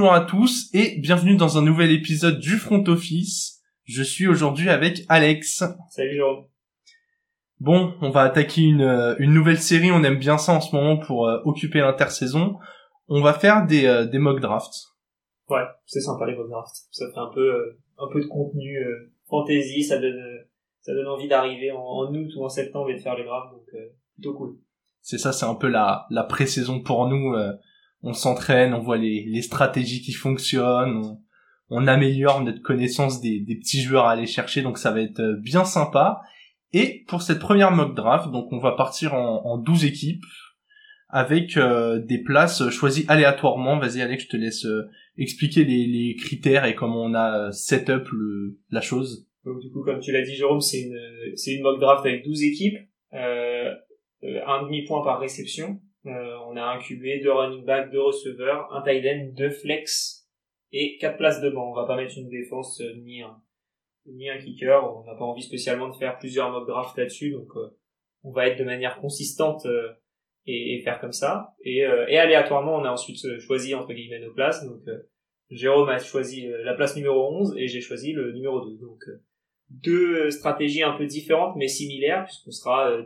bonjour à tous et bienvenue dans un nouvel épisode du Front Office. Je suis aujourd'hui avec Alex. Salut Jérôme. Bon, on va attaquer une, euh, une nouvelle série, on aime bien ça en ce moment pour euh, occuper l'intersaison. On va faire des, euh, des mock drafts. Ouais, c'est sympa les mock drafts. Ça fait un peu un peu de contenu fantasy, ça donne ça donne envie d'arriver en, en, août ou en septembre et de faire les drafts, donc plutôt cool. C'est ça, c'est un peu la la pré-saison pour nous on s'entraîne, on voit les, les stratégies qui fonctionnent, on, améliore notre connaissance des, des, petits joueurs à aller chercher, donc ça va être euh, bien sympa. Et pour cette première mock draft, donc on va partir en, en 12 équipes avec euh, des places choisies aléatoirement. Vas-y Alex, je te laisse euh, expliquer les, les, critères et comment on a set up la chose. Donc du coup, comme tu l'as dit Jérôme, c'est une, c'est une mock draft avec 12 équipes, un demi-point par réception. Euh, on a un QB, deux running back, deux receveurs, un tight end, deux flex et quatre places de banc. On va pas mettre une défense euh, ni un ni un kicker. On n'a pas envie spécialement de faire plusieurs mock drafts là-dessus, donc euh, on va être de manière consistante et, et, faire comme ça. Et, et aléatoirement, on a ensuite choisi entre guillemets nos places. Donc Jérôme a choisi la place numéro 11 et j'ai choisi le numéro 2. Donc deux stratégies un peu différentes mais similaires puisqu'on sera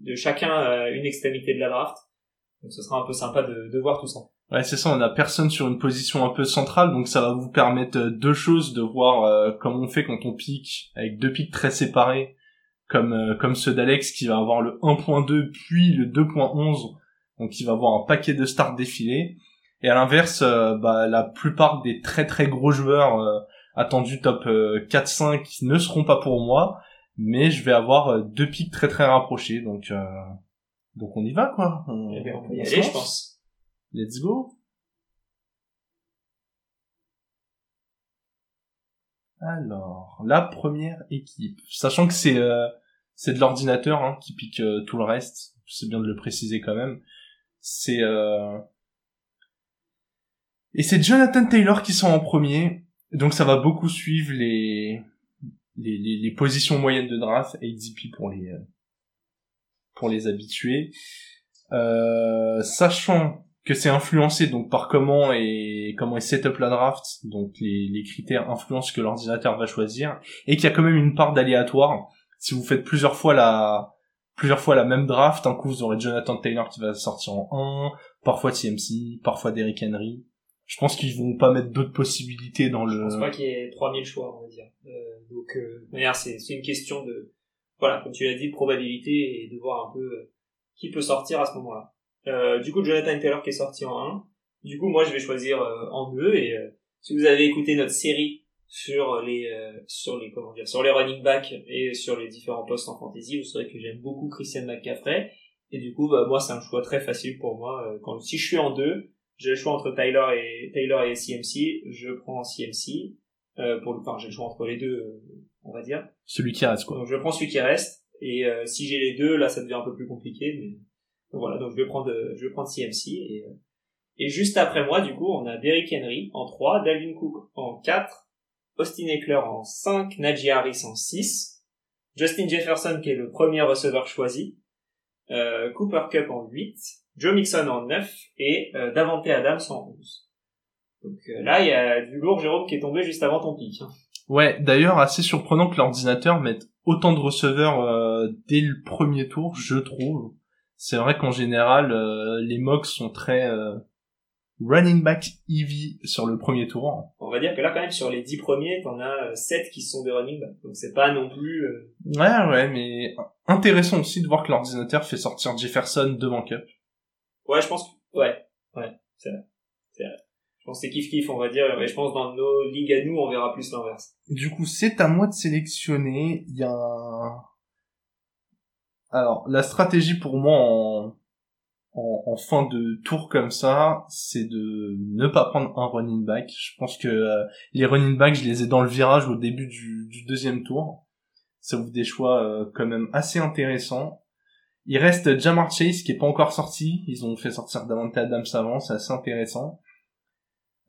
de chacun une extrémité de la draft. Donc ce sera un peu sympa de, de voir tout ça. Ouais, c'est ça, on a personne sur une position un peu centrale, donc ça va vous permettre euh, deux choses, de voir euh, comment on fait quand on pique, avec deux pics très séparés, comme euh, comme ceux d'Alex qui va avoir le 1.2 puis le 2.11, donc il va avoir un paquet de starts défilés. Et à l'inverse, bah, la plupart des très très gros joueurs attendus top 4-5 ne seront pas pour moi, mais je vais avoir deux pics très très rapprochés, donc donc on y va quoi. On, eh on peut y aller, je pense. Let's go. Alors, la première équipe, sachant que c'est euh, c'est de l'ordinateur hein, qui pique euh, tout le reste, c'est bien de le préciser quand même. C'est euh... et c'est Jonathan Taylor qui sont en premier, donc ça va beaucoup suivre les les, les, les positions moyennes de draft et ADP pour les euh, pour les habitués. Euh, sachant que c'est influencé donc par comment et comment est set up la draft, donc les, les critères influencent que l'ordinateur va choisir, et qu'il y a quand même une part d'aléatoire. Si vous faites plusieurs fois la plusieurs fois la même draft, un coup vous aurez Jonathan Taylor qui va sortir en 1, parfois TMC, parfois Derrick Henry. Je pense qu'ils vont pas mettre d'autres possibilités dans le. Je pense pas qu'il y ait 3000 choix, on va dire. Euh, donc, euh, c'est c'est une question de voilà, comme tu l'as dit, probabilité et de voir un peu euh, qui peut sortir à ce moment-là. Euh, du coup, Jonathan Taylor qui est sorti en 1. Du coup, moi, je vais choisir euh, en 2 et euh, si vous avez écouté notre série sur les sur les comment dire sur les running backs et sur les différents postes en fantasy, vous saurez que j'aime beaucoup Christian McCaffrey et du coup, bah, moi, c'est un choix très facile pour moi. quand si je suis en 2, j'ai le choix entre Taylor et Taylor et CMC, je prends CMC. pour enfin, j'ai le choix entre les deux on va dire. Celui qui reste, quoi. Donc je prends celui qui reste, et euh, si j'ai les deux, là, ça devient un peu plus compliqué, mais voilà, donc je vais prendre, euh, je vais prendre CMC, et, euh, et juste après moi, du coup, on a Derrick Henry en 3, Dalvin Cook en 4, Austin Eckler en 5, Najee Harris en 6, Justin Jefferson qui est le premier receveur choisi, Cooper Cup en 8, Joe Mixon en 9 et Davante Adams en 11. Donc là, il y a du lourd Jérôme qui est tombé juste avant ton pic. Hein. Ouais, d'ailleurs, assez surprenant que l'ordinateur mette autant de receveurs euh, dès le premier tour, je trouve. C'est vrai qu'en général, euh, les mocks sont très euh, running back heavy sur le premier tour. On va dire que là, quand même, sur les 10 premiers, t'en as 7 qui sont des running back. Donc c'est pas non plus... Ouais, ouais, mais intéressant aussi de voir que l'ordinateur fait sortir Jefferson devant Cup. Ouais, je pense que... Ouais, ouais, c'est vrai. Je pense que c'est kiff kiff, on va dire. Et je pense dans nos ligues à nous, on verra plus l'inverse. Du coup, c'est à moi de sélectionner. Il y a un... Alors, la stratégie pour moi en, en, fin de tour comme ça, c'est de ne pas prendre un running back. Je pense que euh, les running backs, je les ai dans le virage au début du, du deuxième tour. Ça ouvre des choix euh, quand même assez intéressants. Il reste Jamar Chase qui est pas encore sorti. Ils ont fait sortir Davante Adams avant, c'est assez intéressant.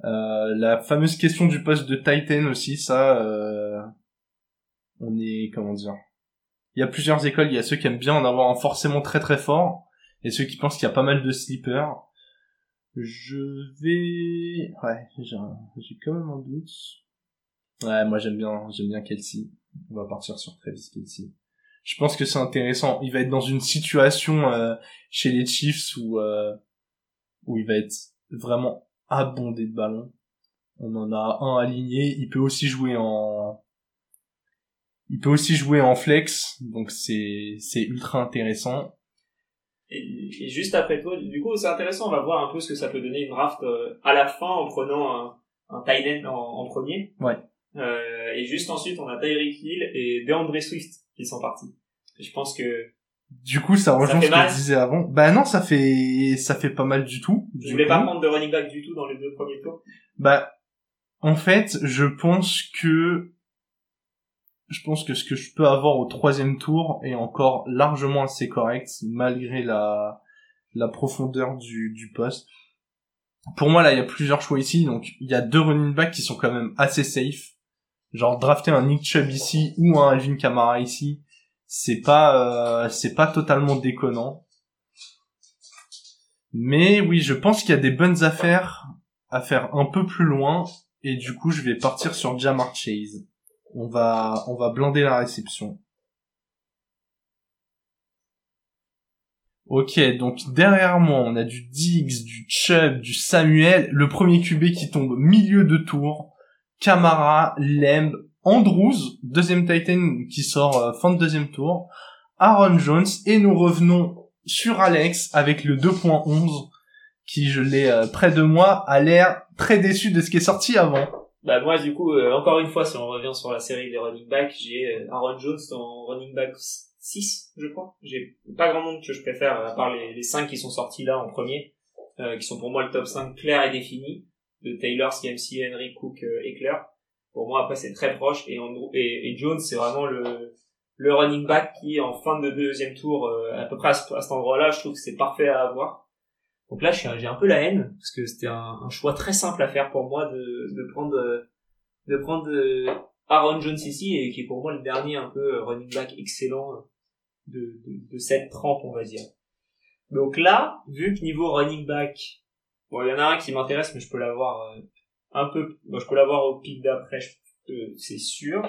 Euh, la fameuse question du poste de Titan aussi, ça, euh, on est comment dire Il y a plusieurs écoles. Il y a ceux qui aiment bien en avoir un forcément très très fort, et ceux qui pensent qu'il y a pas mal de sleepers. Je vais... Ouais, j'ai quand même un doute. Ouais, moi j'aime bien, j'aime bien Kelsey. On va partir sur Travis Kelsey. Je pense que c'est intéressant. Il va être dans une situation euh, chez les Chiefs où euh, où il va être vraiment abondé de ballons. On en a un aligné. Il peut aussi jouer en il peut aussi jouer en flex, donc c'est c'est ultra intéressant. Et, et juste après toi, du coup, c'est intéressant, on va voir un peu ce que ça peut donner une draft euh, à la fin en prenant un, un tight end en, en premier. Ouais. Euh, et juste ensuite, on a Tyreek Hill et DeAndre Swift qui sont partis. Je pense que Du coup, ça rejoint ce que je disais avant. Bah non, ça fait ça fait pas mal du tout. je voulais coup. pas prendre de running back du tout dans les deux premiers tours. Bah, en fait, je pense que je pense que ce que je peux avoir au troisième tour est encore largement assez correct malgré la la profondeur du du poste. Pour moi, là, il y a plusieurs choix ici. Donc, il y a deux running backs qui sont quand même assez safe. Genre, drafter un Nick Chubb ici ou un Alvin Kamara ici, c'est pas euh, c'est pas totalement déconnant. Mais oui, je pense qu'il y a des bonnes affaires à faire un peu plus loin et du coup je vais partir sur Jamar Chase. On va on va blinder la réception. Ok, donc derrière moi on a du Diggs, du Chubb, du Samuel, le premier QB qui tombe milieu de tour, Camara, Lemb, Andrews, deuxième Titan qui sort euh, fin de deuxième tour, Aaron Jones et nous revenons sur Alex avec le 2.11 qui je l'ai euh, près de moi a l'air très déçu de ce qui est sorti avant. Bah moi du coup, euh, encore une fois, si on revient sur la série des running backs, j'ai euh, Aaron Jones en running back 6, je crois. J'ai pas grand monde que je préfère, à part les, les 5 qui sont sortis là en premier, qui sont pour moi le top 5 clair et défini, de Taylor, CMC, Henry, Cook et Claire. Pour moi, après, c'est très proche, et, et, et Jones, c'est vraiment le, le running back qui, en fin de deuxième tour, euh, à peu près à, ce- à cet endroit-là, je trouve que c'est parfait à avoir. Donc là, j'ai un peu la haine, parce que c'était un, un choix très simple à faire pour moi de, de prendre, de prendre euh, Aaron Jones ici, et qui est pour moi le dernier un peu euh, running back excellent euh, de, de, de cette trempe, on va dire. Donc là, vu que niveau running back, bon, il y en a un qui m'intéresse, mais je peux l'avoir un peu, bon, je peux l'avoir au pic d'après, c'est sûr.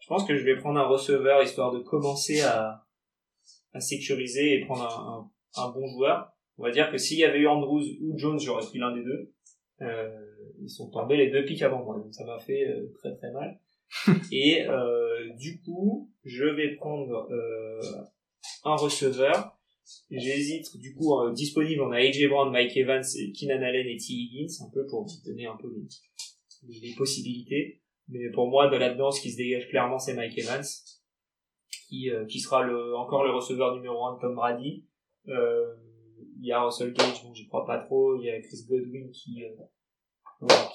Je pense que je vais prendre un receveur histoire de commencer à, à sécuriser et prendre un, un, un bon joueur. On va dire que s'il y avait eu Andrews ou Jones, j'aurais pris l'un des deux. Euh, ils sont tombés les deux pics avant moi, donc ça m'a fait euh, très très mal. et euh, du coup, je vais prendre un receveur. J'hésite, du coup, euh, disponible, on a AJ Brown, Mike Evans, Keenan Allen et T. Higgins, un peu pour donner un peu les, possibilités. Mais pour moi, de là-dedans, ce qui se dégage clairement, c'est Mike Evans, qui, euh, qui sera le, encore le receveur numéro 1 de Tom Brady. Euh, il y a Russell Gage, bon, j'y crois pas trop. Il y a Chris Godwin qui,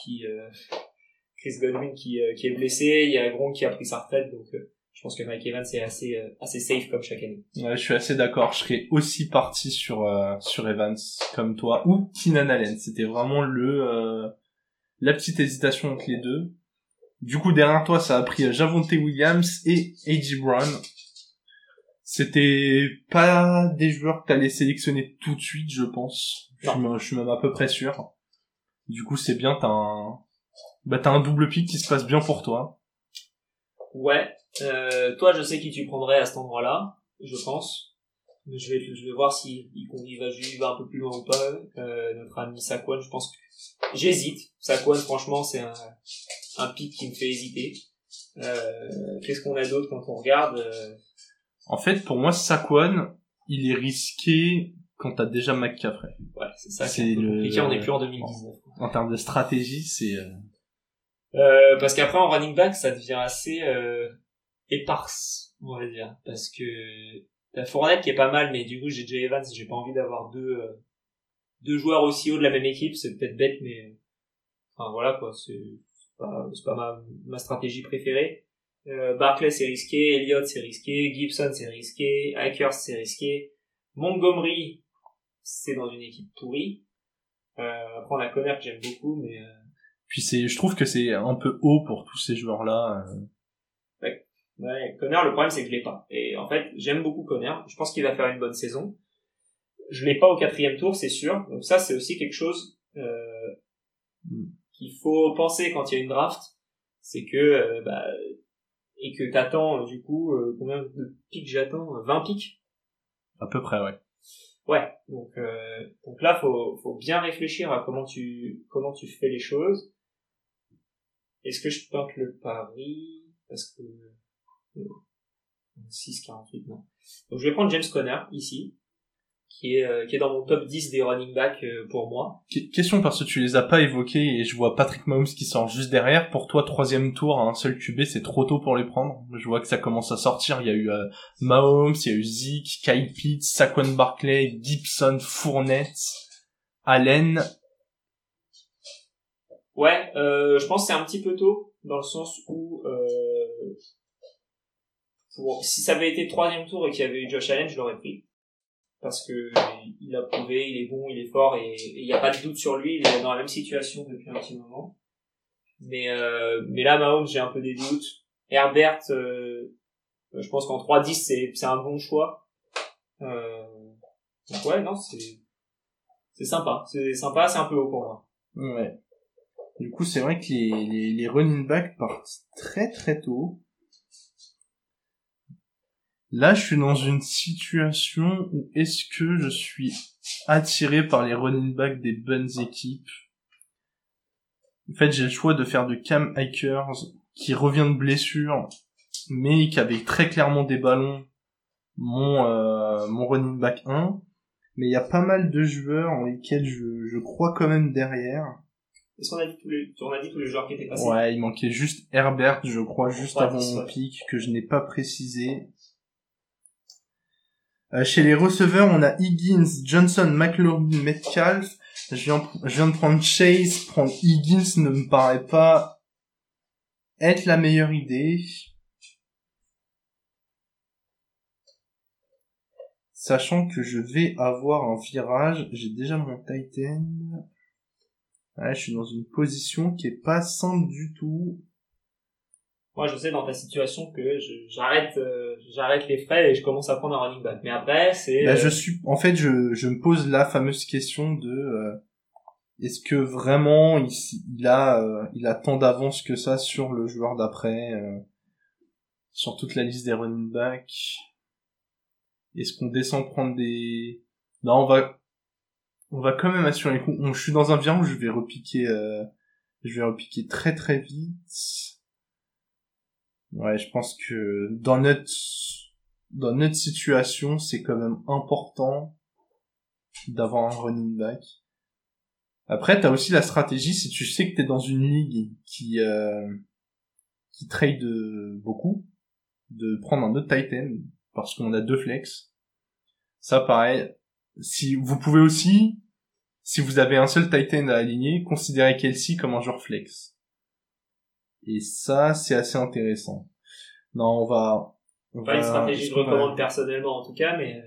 qui, Chris Godwin qui, qui est blessé. Il y a Gronk qui a pris sa retraite, donc je pense que Mike Evans est assez, euh, assez safe comme chaque année. Ouais, je suis assez d'accord. Je serais aussi parti sur euh, sur Evans comme toi ou Keenan Allen. C'était vraiment le euh, la petite hésitation entre les deux. Du coup, derrière toi, ça a pris Javonte Williams et A.J. Brown. C'était pas des joueurs que t'allais sélectionner tout de suite, je pense. Je suis, même- je suis même à peu près sûr. Du coup, c'est bien, t'as un, bah, t'as un double pick qui se passe bien pour toi. Ouais. Euh, toi, je sais qui tu prendrais à cet endroit-là, je pense. Mais Je vais, je vais voir s'il il, il va, il va un peu plus loin ou pas. Euh, notre ami Saquon, je pense que j'hésite. Saquon, franchement, c'est un, un pick qui me fait hésiter. Euh, Qu'est-ce qu'on a d'autre quand on regarde euh, En fait, pour moi, Saquon, il est risqué quand t'as déjà McCaffrey. Ouais, c'est ça. C'est le- compliqué. On n'est plus en 2019. En termes de stratégie, c'est... euh, parce qu'après en running back, ça devient assez euh, éparse, on va dire, parce que t'as Fournette qui est pas mal, mais du coup j'ai Jay Evans, j'ai pas envie d'avoir deux euh, deux joueurs aussi haut de la même équipe, c'est peut-être bête, mais enfin voilà quoi, c'est pas c'est pas ma ma stratégie préférée. Euh, Barclay c'est risqué, Elliott c'est risqué, Gibson c'est risqué, Akers c'est risqué, Montgomery c'est dans une équipe pourrie. Euh, après on a Conner que j'aime beaucoup, mais Puis c'est, je trouve que c'est un peu haut pour tous ces joueurs-là. euh. Ouais, Connor, le problème c'est que je l'ai pas. Et en fait, j'aime beaucoup Connor. Je pense qu'il va faire une bonne saison. je l'ai pas au quatrième tour, c'est sûr. Donc ça, c'est aussi quelque chose euh, qu'il faut penser quand il y a une draft, c'est que euh, bah, et que t'attends du coup euh, combien de pics j'attends? 20 pics? À peu près, ouais. Ouais. Donc euh, donc là, faut faut bien réfléchir à comment tu comment tu fais les choses. Est-ce que je tente le pari? Parce que 6,48 non. Donc je vais prendre James Conner ici qui est euh, qui est dans mon top 10 des running back euh, pour moi. question parce que tu les as pas évoqués et je vois Patrick Mahomes qui sort juste derrière. Pour toi, troisième tour un seul QB, c'est trop tôt pour les prendre. Je vois que ça commence à sortir. Il y a eu euh, Mahomes, il y a eu Zeke, Kyle Pitts, Saquon Barkley, Gibson, Fournette, Allen. Ouais, euh, je pense que c'est un petit peu tôt dans le sens où pour, si ça avait été troisième tour et qu'il y avait eu Josh Allen, je l'aurais pris parce que il a prouvé, il est bon, il est fort et il n'y a pas de doute sur lui. Il est dans la même situation depuis un petit moment. Mais euh, mais là, Mahomes, j'ai un peu des doutes. Herbert, euh, je pense qu'en 3-10, c'est c'est un bon choix. Euh, donc ouais, non, c'est c'est sympa. C'est sympa, c'est un peu haut pour moi. Ouais. Du coup, c'est vrai que les, les, running backs partent très très tôt. Là, je suis dans une situation où est-ce que je suis attiré par les running backs des bonnes équipes? En fait, j'ai le choix de faire de Cam Hikers, qui revient de blessure, mais qui avait très clairement des ballons, mon, euh, mon running back 1. Mais il y a pas mal de joueurs en lesquels je, je crois quand même derrière. Est-ce qu'on a dit tous les, on a dit tous les joueurs qui étaient passés? Ouais, il manquait juste Herbert, je crois, juste avant mon pic, que je n'ai pas précisé. Euh, chez les receveurs, on a Higgins, Johnson, McLaurin, Metcalf. Je viens, je viens de prendre Chase. Prendre Higgins ne me paraît pas être la meilleure idée. Sachant que je vais avoir un virage, j'ai déjà mon Titan. Ouais, je suis dans une position qui est pas simple du tout. Moi je sais dans ta situation que j'arrête euh, j'arrête les frais et je commence à prendre un running back. Mais après c'est bah, je euh, suis en fait je je me pose la fameuse question de euh, est-ce que vraiment il, il a il a tant d'avance que ça sur le joueur d'après sur toute la liste des running backs? Est-ce qu'on descend prendre des non on va on va quand même assurer je suis dans un virage je vais repiquer je vais repiquer très très vite Ouais, je pense que dans notre dans notre situation, c'est quand même important d'avoir un running back. Après, t'as aussi la stratégie si tu sais que t'es dans une ligue qui euh, qui trade beaucoup, de prendre un autre Titan parce qu'on a deux flex. Ça, pareil. Si vous pouvez aussi, si vous avez un seul Titan à aligner, considérer Kelsey comme un joueur flex. Et ça, c'est assez intéressant. Non, on va... On pas une stratégie que je recommande personnellement en tout cas, mais...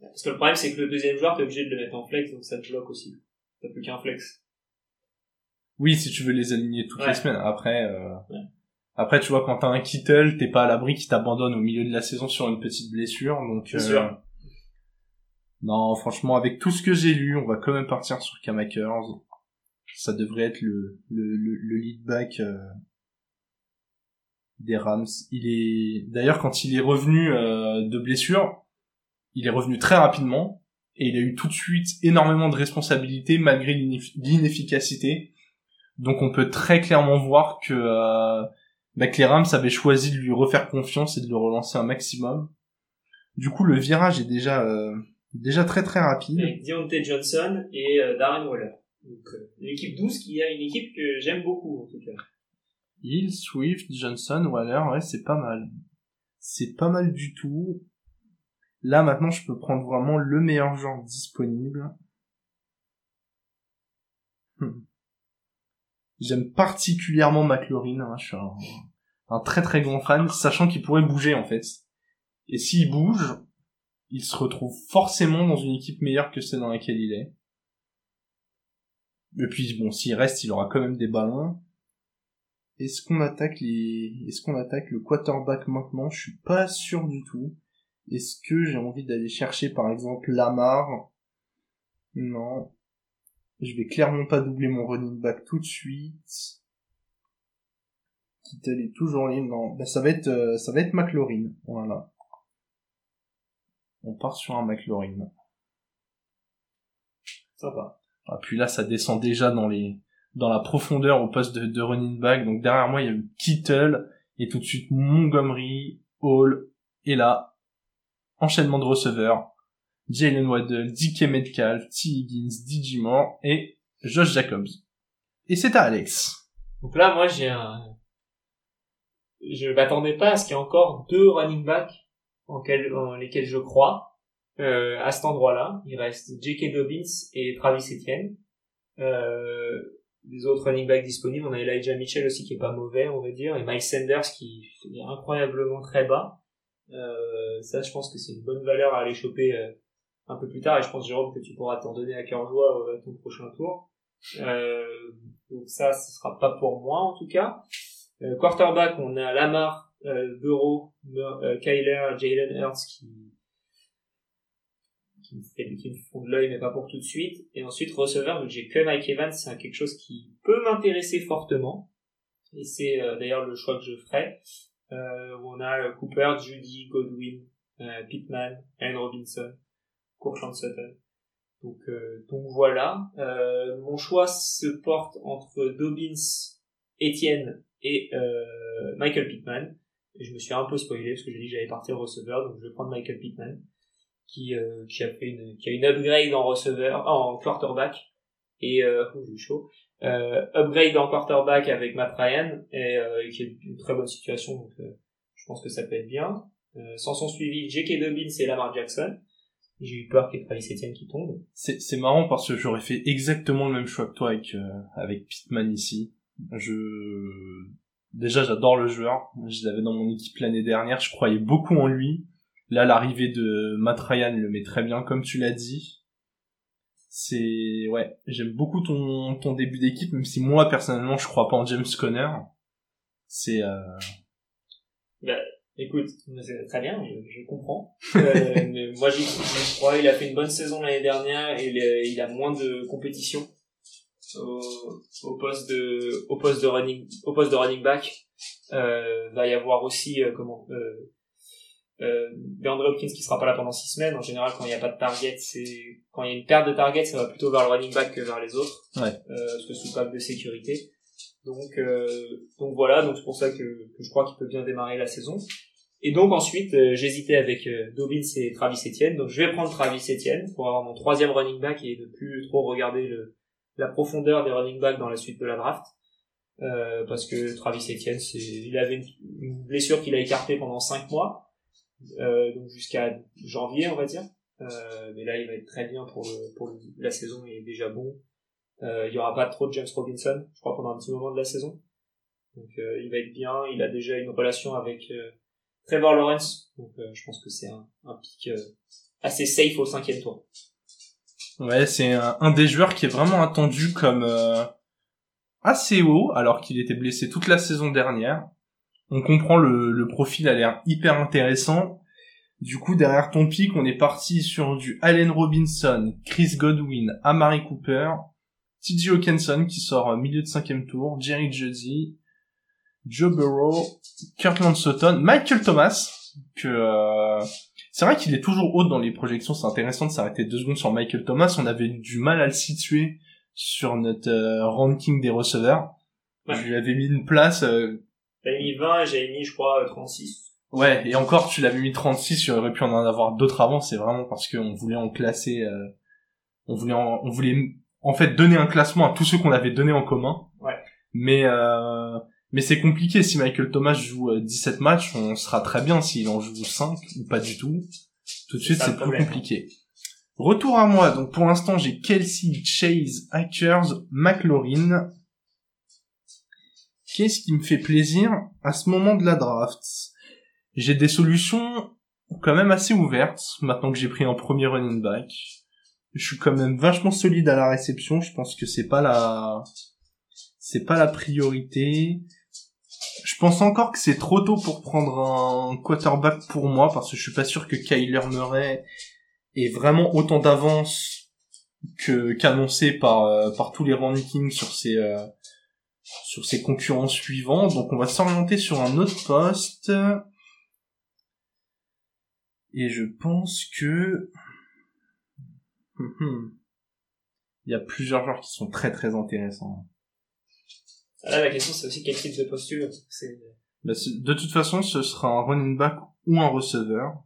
Parce que le problème, c'est que le deuxième joueur, t'es obligé de le mettre en flex, donc ça te bloque aussi. T'as plus qu'un flex. Oui, si tu veux les aligner toutes les semaines. Après, euh... après, tu vois, quand t'as un Kittle, t'es pas à l'abri qui t'abandonne au milieu de la saison sur une petite blessure, donc. Euh... Sûr. Non, franchement, avec tout ce que j'ai lu, on va quand même partir sur Kamakers ça devrait être le, le, le, lead back euh, des Rams. Il est d'ailleurs quand il est revenu euh, de blessure, il est revenu très rapidement et il a eu tout de suite énormément de responsabilités malgré l'inefficacité. Donc on peut très clairement voir que, euh, bah, que les Rams avaient choisi de lui refaire confiance et de le relancer un maximum. Du coup le virage est déjà euh, déjà très très rapide. Avec Deontay Johnson et Darren Waller. Donc, euh, l'équipe 12 qui a une équipe que j'aime beaucoup, en tout cas. Hill, Swift, Johnson, Waller, ouais, c'est pas mal. C'est pas mal du tout. Là, maintenant, je peux prendre vraiment le meilleur genre disponible. Hmm. J'aime particulièrement McLaurin, hein, je suis un, un, très très grand fan, sachant qu'il pourrait bouger en fait. Et s'il bouge, il se retrouve forcément dans une équipe meilleure que celle dans laquelle il est. Et puis bon, s'il reste, il aura quand même des ballons. Est-ce qu'on attaque les, est-ce qu'on attaque le quarterback maintenant? Je suis pas sûr du tout. Est-ce que j'ai envie d'aller chercher par exemple Lamar? Non. Je vais clairement pas doubler mon running back tout de suite. Kittel est toujours libre. Non, ben, ça va être euh, ça va être McLaurin. Voilà. On part sur un McLaurin. Sympa. Ah, puis là, ça descend déjà dans les dans la profondeur au poste de, de running back. Donc derrière moi, il y a eu Kittle et tout de suite Montgomery, Hall et là enchaînement de receveurs. Jalen Waddle, DK Metcalf, T. Higgins, DJ Moore et Josh Jacobs. Et c'est à Alex. Donc là, moi, j'ai un... Je m'attendais pas à ce qu'il y ait encore deux running backs en, en lesquels je crois. Euh, à cet endroit-là, il reste J.K. Dobbins et Travis Etienne. Euh, les autres running backs disponibles, on a Elijah Mitchell aussi qui est pas mauvais, on va dire, et Miles Sanders qui est incroyablement très bas. Euh, ça, je pense que c'est une bonne valeur à aller choper euh, un peu plus tard, et je pense, Jérôme, que tu pourras t'en donner à cœur joie euh, ton prochain tour. Euh, donc ça, ce sera pas pour moi, en tout cas. Euh, quarterback, on a Lamar, euh, Bureau, Kyler, Jalen Hurts qui me, fait, qui me font de l'œil mais pas pour tout de suite et ensuite receveur donc j'ai que Mike Evans c'est quelque chose qui peut m'intéresser fortement et c'est d'ailleurs le choix que je ferai euh, on a Cooper, Judy, Godwin, euh, Pittman, Allen Robinson, Courtland Sutton. Donc, euh, donc voilà. Euh, mon choix se porte entre Dobbins, Etienne et euh, Michael Pittman. Et je me suis un peu spoilé parce que j'ai dit que j'allais partir receveur, donc je vais prendre Michael Pittman, qui, euh, qui a fait une, qui a une upgrade en receveur, en quarterback. Et euh, oh, chaud. Euh, upgrade en quarterback avec Matt Ryan et, euh, qui est une très bonne situation, donc euh, je pense que ça peut être bien. Euh, sans son suivi, J.K. Dobbins et Lamar Jackson. J'ai eu peur qu'il y ait Travis Etienne qui tombe. C'est, c'est marrant parce que j'aurais fait exactement le même choix que toi avec, euh, avec Pittman ici. Je, déjà j'adore le joueur. Je l'avais dans mon équipe l'année dernière. Je croyais beaucoup en lui. Là, l'arrivée de Matt Ryan le met très bien, comme tu l'as dit. C'est, ouais, j'aime beaucoup ton, ton début d'équipe, même si moi, personnellement, je crois pas en James Conner. C'est, euh... Bah, écoute, c'est très bien, je, je comprends. euh, mais moi, j'y crois. Il a fait une bonne saison l'année dernière et il, est- il a moins de compétition au, au poste de au poste de running au poste de running back. Euh, va y avoir aussi euh, comment euh, euh, DeAndre Hopkins qui sera pas là pendant six semaines. En général, quand il n'y a pas de target, c'est quand il y a une perte de target, ça va plutôt vers le running back que vers les autres. Ouais. Euh, parce que sous pack de sécurité. Donc euh, donc voilà, donc c'est pour ça que, que je crois qu'il peut bien démarrer la saison. Et donc ensuite, euh, j'hésitais avec euh, Dobbins et Travis Etienne. Donc je vais prendre Travis Etienne pour avoir mon troisième running back et ne plus trop regarder le, la profondeur des running backs dans la suite de la draft. Euh, parce que Travis Etienne, il avait une, blessure qu'il a écartée pendant cinq mois, euh, donc jusqu'à janvier, on va dire. Euh, mais là, il va être très bien pour, le, pour le- la saison, il est déjà bon. Euh, il y aura pas trop de James Robinson, je crois, pendant un petit moment de la saison. Donc euh, il va être bien, il a déjà une relation avec euh, Trevor Lawrence, donc je pense que c'est un, un euh, assez safe au cinquième tour. Ouais, c'est un, des joueurs qui est vraiment attendu comme euh, assez haut, alors qu'il était blessé toute la saison dernière. On comprend le, profil a l'air hyper intéressant. Du coup, derrière ton pic, on est parti sur du Allen Robinson, Chris Godwin, Amari Cooper, T.J. Hawkinson qui sort au milieu de cinquième tour, Jerry Jeudy, Joe Burrow, Kirkland Sutton, Michael Thomas, que euh, c'est vrai qu'il est toujours haut dans les projections, c'est intéressant de s'arrêter deux secondes sur Michael Thomas, on avait du mal à le situer sur notre euh, ranking des receveurs. Ouais. Je lui avais mis une place, euh, J'avais mis 20 et j'avais mis, je crois, euh, 36. ouais, et encore tu l'avais mis 36, tu aurais pu en avoir d'autres avant, c'est vraiment parce qu'on voulait en classer, euh, on voulait en, on voulait en fait donner un classement à tous ceux qu'on avait donné en commun. Ouais. Mais euh, mais c'est compliqué si Michael Thomas joue euh, 17 matchs, on sera très bien s'il en joue 5 ou pas du tout. Tout de suite, c'est plus compliqué. Retour à moi. Donc pour l'instant, j'ai Kelsey, Chase, Hackers, McLaurin. Qu'est-ce qui me fait plaisir à ce moment de la draft? J'ai des solutions quand même assez ouvertes maintenant que j'ai pris un premier running back. Je suis quand même vachement solide à la réception. Je pense que c'est pas la c'est pas la priorité. Je pense encore que c'est trop tôt pour prendre un quarterback pour moi parce que je suis pas sûr que Kyler Murray ait vraiment autant d'avance que qu'annoncé par euh, par tous les rankings sur ses euh, sur ses concurrents suivants. Donc on va s'orienter sur un autre poste. Et je pense que hum, hum. il y a plusieurs joueurs qui sont très très intéressants. Là, la question, c'est aussi quel type de posture. C'est... Bah, de toute façon, ce sera un running back ou un receveur.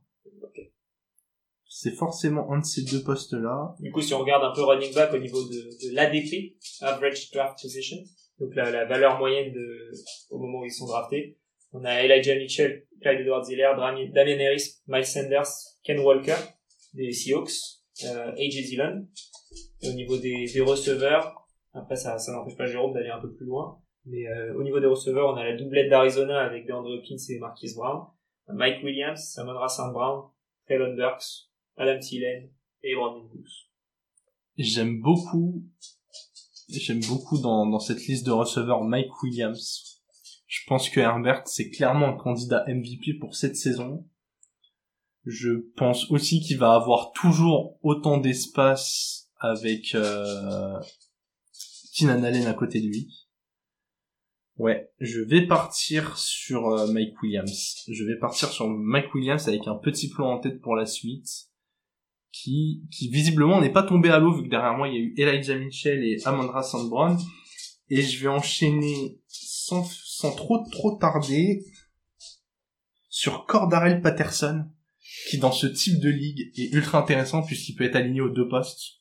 C'est forcément un de ces deux postes-là. Du coup, si on regarde un peu running back au niveau de, de l'ADP, Average Draft Position, donc la, la valeur moyenne de, au moment où ils sont draftés, on a Elijah Mitchell, Clyde Edwards-Helaire, Damien Harris, Miles Sanders, Ken Walker, des Seahawks, euh, AJ Dillon. au niveau des, des receveurs, après ça, ça n'empêche pas Jérôme d'aller un peu plus loin. Mais euh, au niveau des receveurs, on a la doublette d'Arizona avec DeAndre Hopkins et Marquis Brown, Mike Williams, Samon Rassan Brown, Traylon Burks, Adam Thielen et Brandon Cooks. J'aime beaucoup, j'aime beaucoup dans, dans cette liste de receveurs Mike Williams. Je pense que Herbert c'est clairement un candidat MVP pour cette saison. Je pense aussi qu'il va avoir toujours autant d'espace avec euh, Keenan Allen à côté de lui. Ouais, je vais partir sur euh, Mike Williams. Je vais partir sur Mike Williams avec un petit plan en tête pour la suite qui, qui visiblement n'est pas tombé à l'eau vu que derrière moi il y a eu Elijah Mitchell et Amandra Sandbrown. Et je vais enchaîner sans, sans trop trop tarder sur Cordarel Patterson qui dans ce type de ligue est ultra intéressant puisqu'il peut être aligné aux deux postes.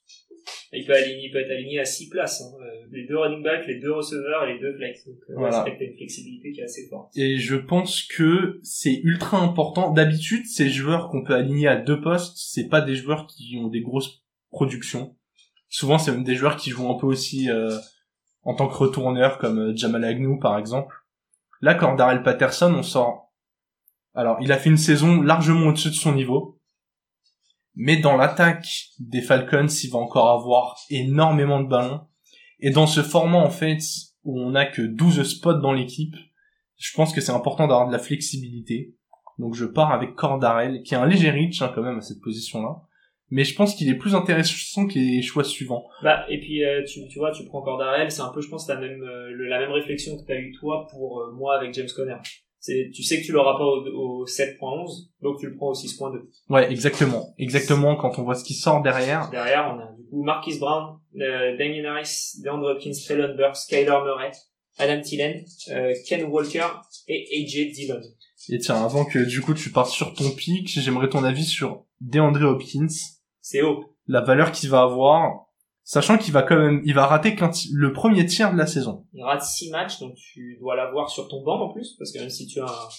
Il peut, aligner, il peut être aligné à six places. Hein. Les deux running backs, les deux receveurs et les deux flex. Donc euh, voilà. ça une flexibilité qui est assez forte. Et je pense que c'est ultra important. D'habitude, ces joueurs qu'on peut aligner à deux postes, c'est pas des joueurs qui ont des grosses productions. Souvent, c'est même des joueurs qui jouent un peu aussi euh, en tant que retourneur, comme euh, Jamal Agnew par exemple. Là, Cordarel Patterson, on sort... Alors, il a fait une saison largement au-dessus de son niveau mais dans l'attaque des Falcons, il va encore avoir énormément de ballons. Et dans ce format, en fait, où on a que 12 spots dans l'équipe, je pense que c'est important d'avoir de la flexibilité. Donc je pars avec Cordarel, qui est un léger reach hein, quand même à cette position-là. Mais je pense qu'il est plus intéressant que les choix suivants. Bah et puis euh, tu, tu vois, tu prends Cordarel, c'est un peu, je pense, la même euh, la même réflexion que tu as eu toi pour euh, moi avec James Conner tu sais que tu l'auras pas au, 7.11 donc tu le prends au 6.2 ouais exactement. Exactement quand on voit ce qui sort derrière. Derrière on a du coup Marquis Brown euh, Damien Harris DeAndre Hopkins Traylon Burks Kyler Murray Adam Thielen euh, Ken Walker et AJ Dillon. Et tiens avant que du coup tu partes sur ton pic j'aimerais ton avis sur DeAndre Hopkins. C'est haut. La valeur qu'il va avoir Sachant qu'il va quand même, il va rater le premier tiers de la saison. Il rate six matchs, donc tu dois l'avoir sur ton banc en plus, parce que même si tu as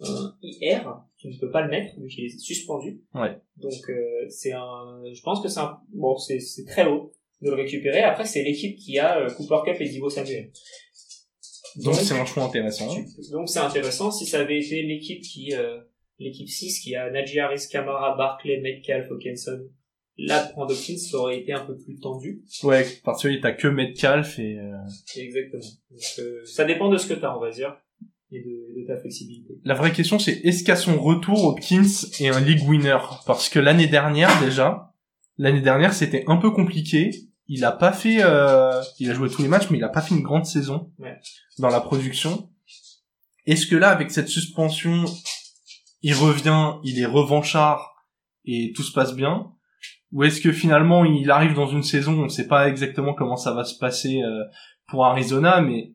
un, IR, tu ne peux pas le mettre, vu qu'il est suspendu. Ouais. Donc euh, c'est un, je pense que c'est un, bon, c'est c'est très haut de le récupérer. Après, c'est l'équipe qui a euh, Cooper Cup et Divo Samuel. Donc c'est un choix intéressant. donc c'est intéressant. Si ça avait été l'équipe qui, euh, l'équipe 6 qui a Najee Harris, Kamara, Barclay, Metcalf, Hawkinson, Là, pour Hopkins, ça aurait été un peu plus tendu. Ouais, parce que t'as que Metcalf et... Euh... Exactement. Donc, euh, ça dépend de ce que t'as, on va dire, et de, de ta flexibilité. La vraie question, c'est est-ce qu'à son retour, Hopkins est un league winner? Parce que l'année dernière, déjà, l'année dernière, c'était un peu compliqué. Il a pas fait... Euh... Il a joué tous les matchs, mais il a pas fait une grande saison ouais. dans la production. Est-ce que là, avec cette suspension, il revient, il est revanchard et tout se passe bien? Ou est-ce que finalement il arrive dans une saison, on ne sait pas exactement comment ça va se passer euh, pour Arizona, mais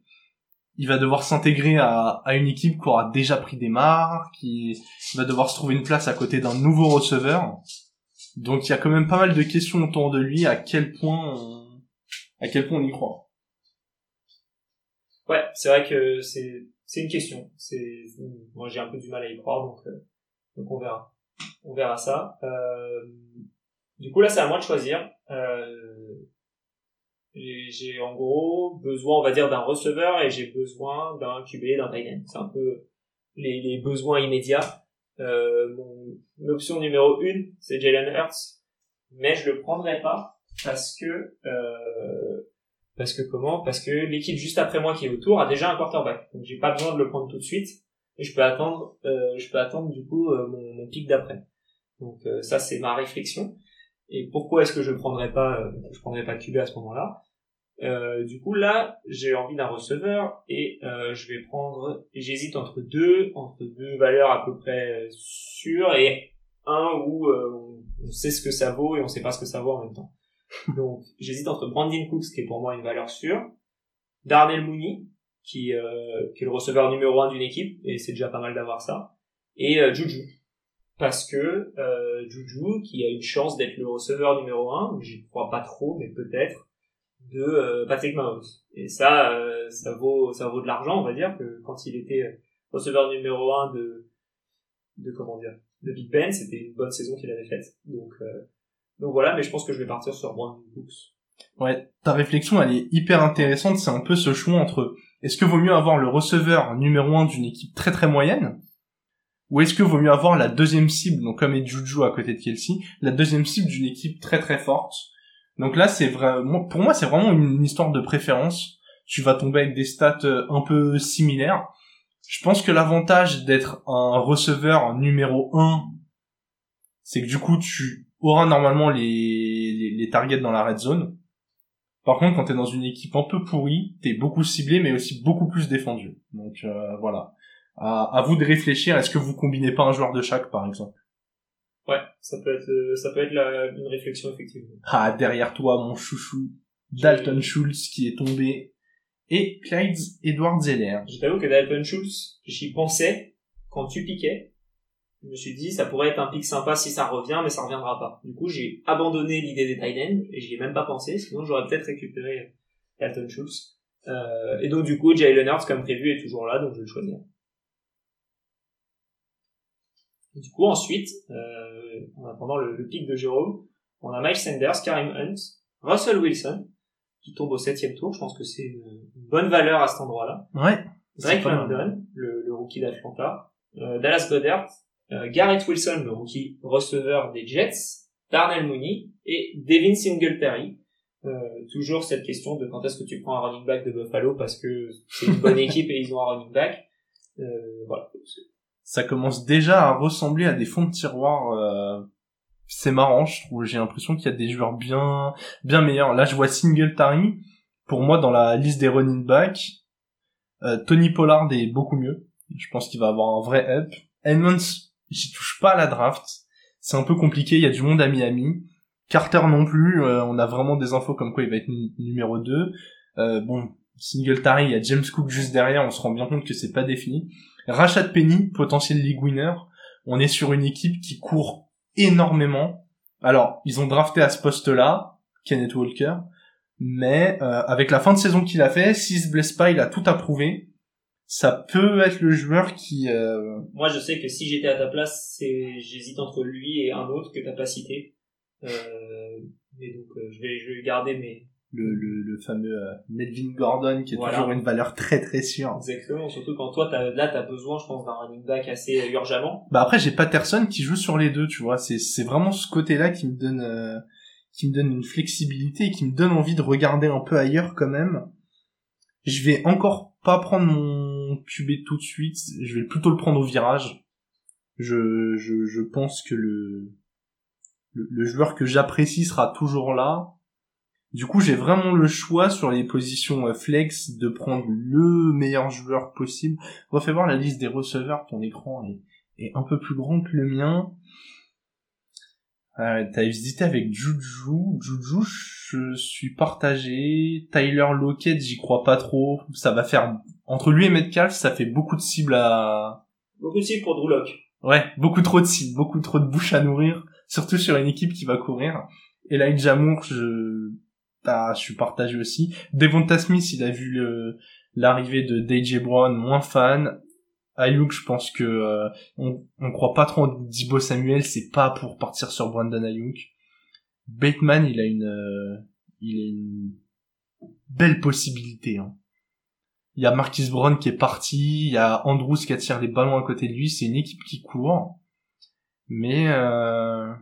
il va devoir s'intégrer à, à, une équipe qui aura déjà pris des marques, qui va devoir se trouver une place à côté d'un nouveau receveur. Donc il y a quand même pas mal de questions autour de lui, à quel point on, à quel point on y croit. Ouais, c'est vrai que c'est c'est une question. C'est moi j'ai un peu du mal à y croire, donc euh, donc on verra, on verra ça. Euh du coup, là, c'est à moi de choisir. Euh, j'ai en gros besoin, on va dire, d'un receveur et j'ai besoin d'un QB, d'un tight. C'est un peu les, les besoins immédiats. Euh, mon numéro une, c'est Jalen Hurts, mais je le prendrai pas parce que euh, Parce que comment? Parce que l'équipe juste après moi qui est autour a déjà un quarterback. Donc j'ai pas besoin de le prendre tout de suite et je peux attendre euh, je peux attendre du coup euh, mon, mon pic d'après. Donc euh, ça c'est ma réflexion. Et pourquoi est-ce que je prendrais pas euh, je prendrais pas QB à ce moment-là? Du coup là j'ai envie d'un receveur et je vais prendre j'hésite entre deux entre deux valeurs à peu près sûres et un où on sait ce que ça vaut et on sait pas ce que ça vaut en même temps. Donc, j'hésite entre Brandon Cooks, qui est pour moi une valeur sûre, Darnell Mooney, qui, euh, qui est le receveur numéro un d'une équipe, et c'est déjà pas mal d'avoir ça, et euh, Juju. Parce que euh, Juju, qui a une chance d'être le receveur numéro un, j'y crois pas trop, mais peut-être, de euh, Patrick Mahomes. Et ça, euh, ça vaut, ça vaut de l'argent, on va dire, que quand il était receveur numéro un de, de comment dire, de Big Ben, c'était une bonne saison qu'il avait faite. Donc, euh, donc voilà, mais je pense que je vais partir sur Brandon Cooks. Ouais, ta réflexion, elle est hyper intéressante. C'est un peu ce choix entre est-ce que vaut mieux avoir le receveur numéro un d'une équipe très très moyenne ou est-ce que vaut mieux avoir la deuxième cible, donc comme est Juju à côté de Kelsey, la deuxième cible d'une équipe très très forte? Donc là, c'est vraiment, pour moi, c'est vraiment une histoire de préférence. Tu vas tomber avec des stats euh, un peu similaires. Je pense que l'avantage d'être un receveur numéro 1, c'est que du coup, tu aura normalement les, les, targets dans la red zone. Par contre, quand t'es dans une équipe un peu pourrie, t'es beaucoup ciblé, mais aussi beaucoup plus défendu. Donc euh, voilà. À, vous de réfléchir. Est-ce que vous combinez pas un joueur de chaque, par exemple? Ouais, ça peut être, euh, ça peut être la, une réflexion effectivement. Ah, derrière toi, mon chouchou, Dalton Schultz qui est tombé et Clyde Edward Zeller. Je t'avoue que Dalton Schultz, j'y pensais quand tu piquais, je me suis dit ça pourrait être un pic sympa si ça revient mais ça reviendra pas. Du coup j'ai abandonné l'idée des tight et j'y ai même pas pensé sinon j'aurais peut-être récupéré Dalton Schultz. Euh, et donc du coup Jalen Hurts comme prévu est toujours là donc je vais le choisir. Du coup ensuite euh, en attendant le, le pic de Jérôme on a Miles Sanders, Karim Hunt, Russell Wilson qui tombe au septième tour. Je pense que c'est une, bonne valeur à cet endroit-là. Ouais. Drake London, le, le, rookie d'Atlanta, euh, Dallas Goddard, euh, Garrett Wilson, le rookie receveur des Jets, Darnell Mooney et Devin Singletary. Euh, toujours cette question de quand est-ce que tu prends un running back de Buffalo parce que c'est une bonne équipe et ils ont un running back. Euh, voilà. Ça commence déjà à ressembler à des fonds de tiroir. Euh, c'est marrant, je trouve. J'ai l'impression qu'il y a des joueurs bien, bien meilleurs. Là, je vois Singletary. Pour moi, dans la liste des running backs, euh, Tony Pollard est beaucoup mieux. Je pense qu'il va avoir un vrai up. Edmonds j'y touche pas à la draft. C'est un peu compliqué, il y a du monde à Miami. Carter non plus, euh, on a vraiment des infos comme quoi il va être numéro 2. Euh, bon, Singletary, il y a James Cook juste derrière, on se rend bien compte que c'est pas défini. Rashad Penny, potentiel league winner. On est sur une équipe qui court énormément. Alors, ils ont drafté à ce poste-là, Kenneth Walker, mais euh, avec la fin de saison qu'il a fait, s'il se blesse pas, il a tout approuvé ça peut être le joueur qui. Euh... Moi, je sais que si j'étais à ta place, j'hésite entre lui et un autre que t'as pas cité. Euh... Mais donc, euh, je vais je vais garder mes. Le, le, le fameux euh, Melvin Gordon qui est toujours une valeur très très sûre. Exactement, surtout quand toi as, là t'as besoin je pense d'un running back assez euh, urgemment. Bah après j'ai Patterson qui joue sur les deux, tu vois, c'est c'est vraiment ce côté-là qui me donne euh, qui me donne une flexibilité et qui me donne envie de regarder un peu ailleurs quand même. Je vais encore pas prendre mon QB tout de suite, je vais plutôt le prendre au virage. Je, je, je pense que le, le, joueur que j'apprécie sera toujours là. Du coup, j'ai vraiment le choix sur les positions euh, flex de prendre le meilleur joueur possible. Refais voir la liste des receveurs, ton écran est, est un peu plus grand que le mien. Euh, T'as hésité avec Juju. Juju, je suis partagé. Tyler Lockett, j'y crois pas trop. Ça va faire entre lui et Metcalf, ça fait beaucoup de cibles à. Beaucoup de cibles pour Drew Lock. Ouais, beaucoup trop de cibles, beaucoup trop de bouches à nourrir, surtout sur une équipe qui va courir. Et là, Jamour, je, je suis partagé aussi. Devonta Smith, il a vu l'arrivée de DJ Brown, moins fan. Ayuk, je pense que euh, on, on croit pas trop en Dibo Samuel, c'est pas pour partir sur Brandon Ayuk. Bateman, il a une, euh, il a une belle possibilité. Hein. Il y a Marquis Brown qui est parti, il y a Andrews qui attire les ballons à côté de lui, c'est une équipe qui court. Mais euh,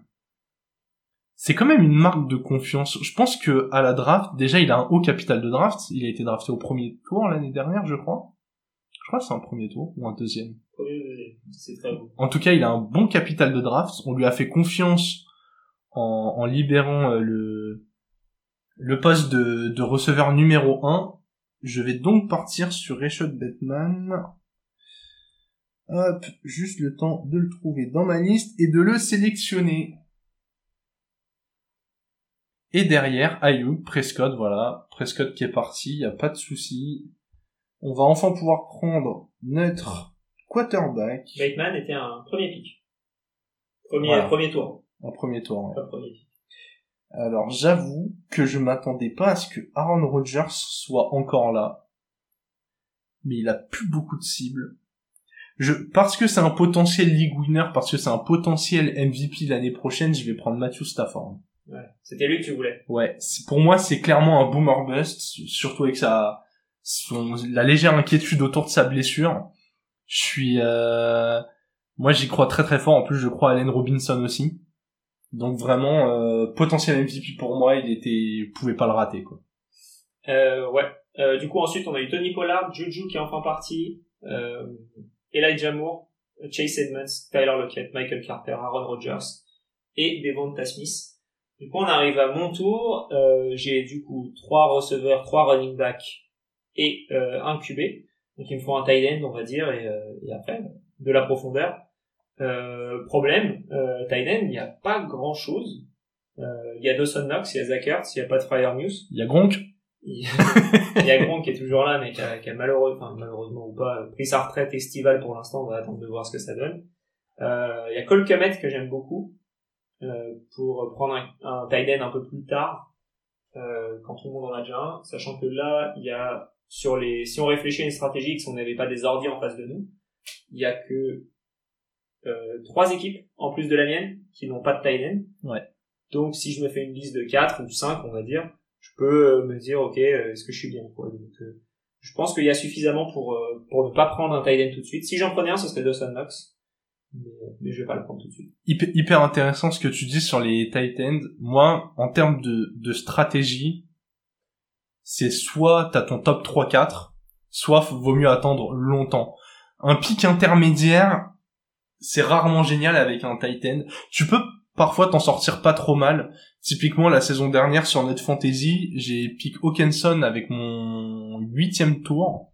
c'est quand même une marque de confiance. Je pense que à la draft, déjà, il a un haut capital de draft. Il a été drafté au premier tour l'année dernière, je crois. Je crois que c'est un premier tour ou un deuxième. Premier. C'est très beau. En tout cas, il a un bon capital de draft. On lui a fait confiance en, en libérant euh, le le poste de, de receveur numéro 1. Je vais donc partir sur Rashad Batman. Hop, juste le temps de le trouver dans ma liste et de le sélectionner. Et derrière, Ayuk, Prescott, voilà. Prescott qui est parti, y a pas de souci. On va enfin pouvoir prendre notre quarterback. Bateman était un premier pick. Premier, Voilà. premier tour. En premier tour. ouais. Pas premier pick. Alors j'avoue que je m'attendais pas à ce que Aaron Rodgers soit encore là. Mais il a plus beaucoup de cibles. Je, parce que c'est un potentiel league winner, parce que c'est un potentiel MVP l'année prochaine, je vais prendre Matthew Stafford. Ouais. C'était lui que tu voulais. Ouais, pour moi c'est clairement un boomer bust, surtout avec sa, son, la légère inquiétude autour de sa blessure. Je suis, euh, moi j'y crois très très fort. En plus je crois à Allen Robinson aussi. Donc vraiment euh, potentiel MVP pour moi, il était, pouvait pas le rater quoi. Euh, ouais. Euh, du coup, ensuite, on a eu Tony Pollard, Juju qui est enfin parti, euh, Elijah Moore, Chase Edmonds, Tyler Lockett, Michael Carter, Aaron Rodgers et Devonta Smith. Du coup, on arrive à mon tour. Euh, J'ai du coup trois receveurs, trois running backs et euh, un QB. Donc, il me faut un tight end, on va dire, et, euh, et après, de la profondeur. Euh, problème, euh, tight end, il n'y a pas grand-chose. Euh, Il y a Dawson Knox, il y a Zach Ertz, il n'y a pas de Fryer News. Il y a Gronk, Il y a Gronk qui est toujours là, mais qui a, qui a malheureux, enfin, malheureusement ou pas, pris sa retraite estivale pour l'instant. On va attendre de voir ce que ça donne. Euh, il y a Cole que j'aime beaucoup pour prendre un, un tight end un peu plus tard euh, quand tout le monde en a déjà un, sachant que là il y a sur les si on réfléchit à une stratégie si on n'avait pas des ordi en face de nous, il y a que euh, trois équipes en plus de la mienne qui n'ont pas de tight end. Ouais. Donc si je me fais une liste de 4 ou 5 on va dire, je peux euh, me dire ok euh, est-ce que je suis bien quoi. Donc euh, je pense qu'il y a suffisamment pour euh, pour ne pas prendre un tight end tout de suite. Si j'en prenais un, ce serait Dawson Knox, mais, mais je vais pas le prendre tout de suite. hyper, intéressant ce que tu dis sur les tight ends. Moi, en termes de, stratégie, c'est soit t'as ton top 3-4, soit vaut mieux attendre longtemps. Un pic intermédiaire, c'est rarement génial avec un tight end. Tu peux parfois t'en sortir pas trop mal. Typiquement, la saison dernière sur notre fantasy, j'ai pick Hawkinson avec mon huitième tour.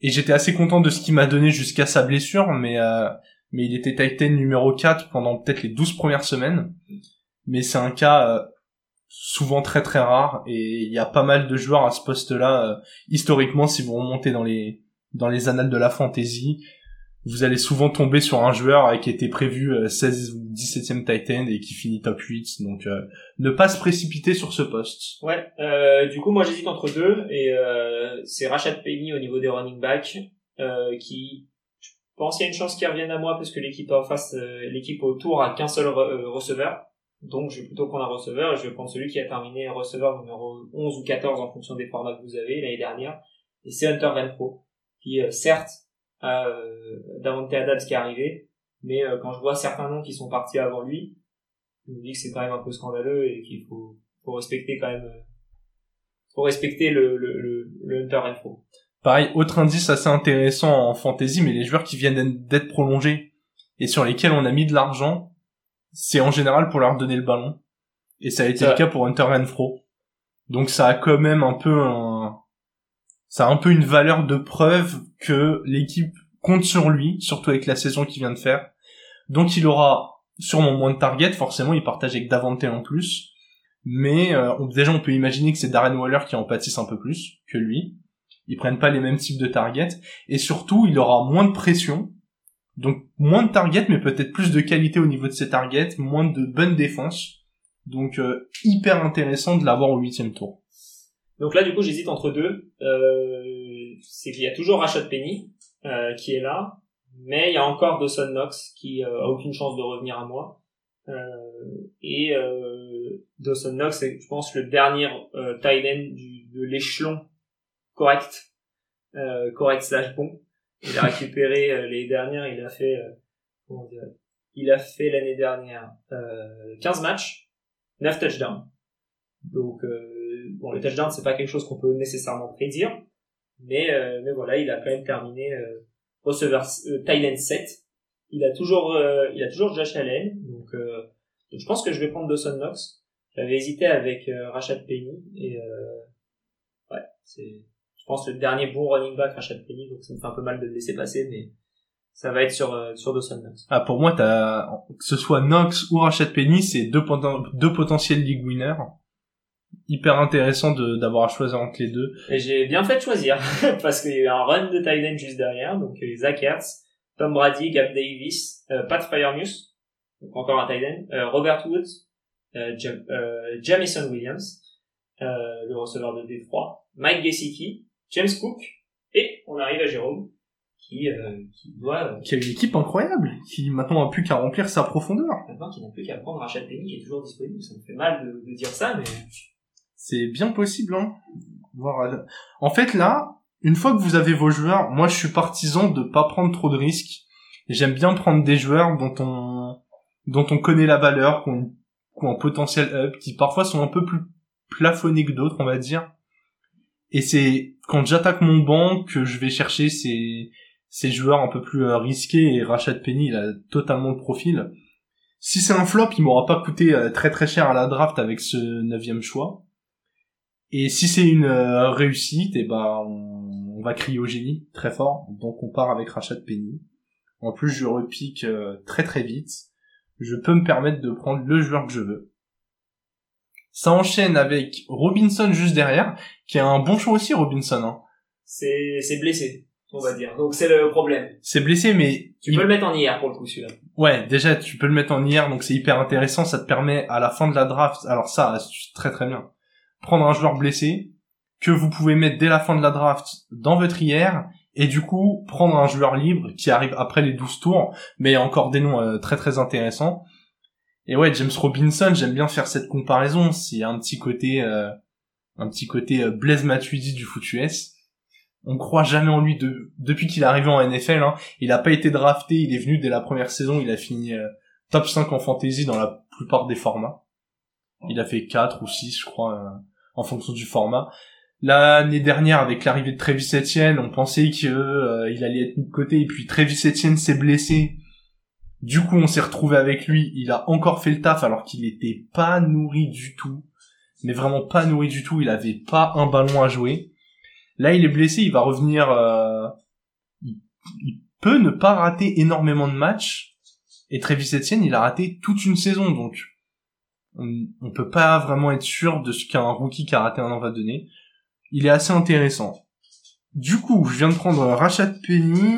Et j'étais assez content de ce qu'il m'a donné jusqu'à sa blessure, mais euh, mais il était Titan numéro 4 pendant peut-être les 12 premières semaines. Mais c'est un cas euh, souvent très très rare et il y a pas mal de joueurs à ce poste-là. euh, historiquement, si vous remontez dans les dans les annales de la fantasy, vous allez souvent tomber sur un joueur euh, qui était prévu euh, 16 ou 17e Titan et qui finit top 8. Donc euh, ne pas se précipiter sur ce poste. Ouais, euh, du coup moi j'hésite entre deux et euh, c'est Rashad Penny au niveau des running backs euh, qui je pense qu'il y a une chance qu'il revienne à moi parce que l'équipe en face euh, l'équipe autour a qu'un seul re- euh, receveur. Donc je vais plutôt prendre un receveur et je vais prendre celui qui a terminé receveur numéro 11 ou 14 en fonction des formats que vous avez l'année dernière et c'est Hunter Renfro qui euh, certes a euh, Davante Adams qui est arrivé mais euh, quand je vois certains noms qui sont partis avant lui je me dis que c'est quand même un peu scandaleux et qu'il faut faut respecter quand même euh, faut respecter le le le, le Hunter. Pareil, autre indice assez intéressant en fantasy, mais les joueurs qui viennent d'être prolongés et sur lesquels on a mis de l'argent, c'est en général pour leur donner le ballon. Et ça a été le vrai. cas pour Hunter Renfro. Donc ça a quand même un peu un, ça a un peu une valeur de preuve que l'équipe compte sur lui, surtout avec la saison qu'il vient de faire. Donc il aura sûrement moins de targets, forcément il partage avec Davante en plus. Mais euh, déjà on peut imaginer que c'est Darren Waller qui en pâtisse un peu plus que lui. Ils prennent pas les mêmes types de targets. Et surtout il aura moins de pression. Donc moins de targets mais peut-être plus de qualité au niveau de ses targets, moins de bonne défense. Donc euh, hyper intéressant de l'avoir au huitième tour. Donc là du coup j'hésite entre deux. Euh, c'est qu'il y a toujours Rashad Penny euh, qui est là, mais il y a encore Dawson Knox qui euh, a aucune chance de revenir à moi. Euh, et Dawson Knox c'est je pense le dernier euh, tight end de l'échelon correct, correct slash bon. Il a récupéré les dernières, il a fait il a fait l'année dernière euh, 15 matchs 9 touchdowns. Donc, bon, le touchdown, c'est pas quelque chose qu'on peut nécessairement prédire, mais, euh, mais voilà, il a quand même terminé euh, receveur euh, Thailand 7. Il a toujours, euh, il a toujours Josh Allen, donc, euh, donc je pense que je vais prendre Dawson Knox. J'avais hésité avec euh, Rashad Penny et euh, ouais, c'est, je pense le dernier bon running back Rashad Penny, donc ça me fait un peu mal de le laisser passer, mais ça va être sur sur Dawson Knox. Ah, pour moi, t'as, que ce soit Knox ou Rashad Penny, c'est deux, deux potentiels league winners. Hyper intéressant de, d'avoir à choisir entre les deux. Et j'ai bien fait de choisir, parce qu'il y a eu un run de tight end juste derrière, donc euh, Zach Ertz, Tom Brady, Gab Davis, euh, Pat Fryermuth, donc encore un tight end, euh, Robert Woods, euh, Jam- euh, Jamison Williams, euh, le receveur de Détroit, Mike Gesicki, James Cook, et on arrive à Jérôme, qui, euh, qui doit, Qui a une équipe incroyable, qui maintenant n'a plus qu'à remplir sa profondeur. maintenant qu'il n'a plus qu'à prendre Rachel Penny qui est toujours disponible, ça me fait mal de, de dire ça, mais C'est bien possible, hein. Euh, En fait, là, une fois que vous avez vos joueurs, moi, je suis partisan de pas prendre trop de risques. J'aime bien prendre des joueurs dont on, dont on connaît la valeur, qui ont, un potentiel up, qui parfois sont un peu plus plafonnés que d'autres, on va dire. Et c'est quand j'attaque mon banc que je vais chercher ces, ces joueurs un peu plus euh, risqués et Rashad Penny, il a totalement le profil. Si c'est un flop, il m'aura pas coûté euh, très très cher à la draft avec ce neuvième choix. Et si c'est une euh, réussite, et ben on, on va crier au génie très fort. Donc on part avec Rashad Penny. En plus, je repique euh, très très vite. Je peux me permettre de prendre le joueur que je veux. Ça enchaîne avec Robinson juste derrière, qui a un bon choix aussi, Robinson. Hein. c'est, c'est blessé, on va dire. Donc c'est le problème. C'est blessé, mais Tu il- peux le mettre en IR pour le coup, celui-là. Ouais, déjà tu peux le mettre en IR, donc c'est hyper intéressant. Ça te permet à la fin de la draft, alors ça c'est très très bien, prendre un joueur blessé que vous pouvez mettre dès la fin de la draft dans votre IR et du coup prendre un joueur libre qui arrive après les 12 tours, mais encore des noms euh, très très intéressants. Et ouais, James Robinson, j'aime bien faire cette comparaison. C'est un petit côté, euh, un petit côté euh, Blaise Matuidi du foot US. On croit jamais en lui de, depuis qu'il est arrivé en NFL. Hein. Il a pas été drafté, il est venu dès la première saison, il a fini euh, top 5 en fantasy dans la plupart des formats. Il a fait 4 ou 6, je crois, euh, en fonction du format. L'année dernière, avec l'arrivée de Travis Etienne, on pensait que euh, allait être mis de côté, et puis Travis Etienne s'est blessé. Du coup, on s'est retrouvé avec lui. Il a encore fait le taf alors qu'il était pas nourri du tout, mais vraiment pas nourri du tout. Il avait pas un ballon à jouer. Là, il est blessé, il va revenir. euh, il, il peut ne pas rater énormément de matchs. Et Travis Etienne, il a raté toute une saison, donc on, peut pas vraiment être sûr de ce qu'un rookie qui an va donner. Il est assez intéressant. Du coup, je viens de prendre Rashad Penny.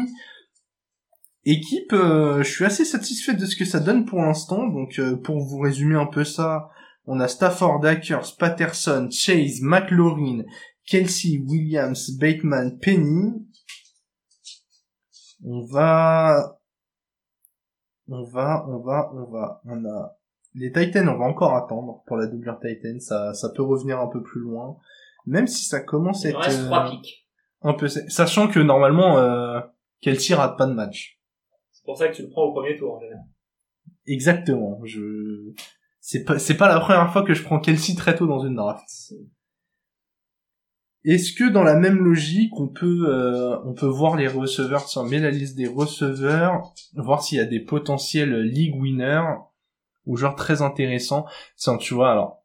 Équipe, euh, je suis assez satisfait de ce que ça donne pour l'instant. Donc, euh, pour vous résumer un peu ça, on a Stafford, Akers, Patterson, Chase, McLaurin, Kelsey, Williams, Bateman, Penny. On va, on va, on va, on va, on a les Titans, on va encore attendre pour la doublure Titan, ça, ça peut revenir un peu plus loin, même si ça commence à Il être reste euh, trois pics. un peu, sachant que normalement, euh, Kelsey rate pas de match. C'est pour ça que tu le prends au premier tour, en général. Exactement, je, c'est pas, c'est pas la première fois que je prends Kelsey très tôt dans une draft. Est-ce que dans la même logique, on peut, euh, on peut voir les receveurs, tiens, mets la liste des receveurs, voir s'il y a des potentiels league winners, ou genre très intéressants. Tiens, tu vois, alors,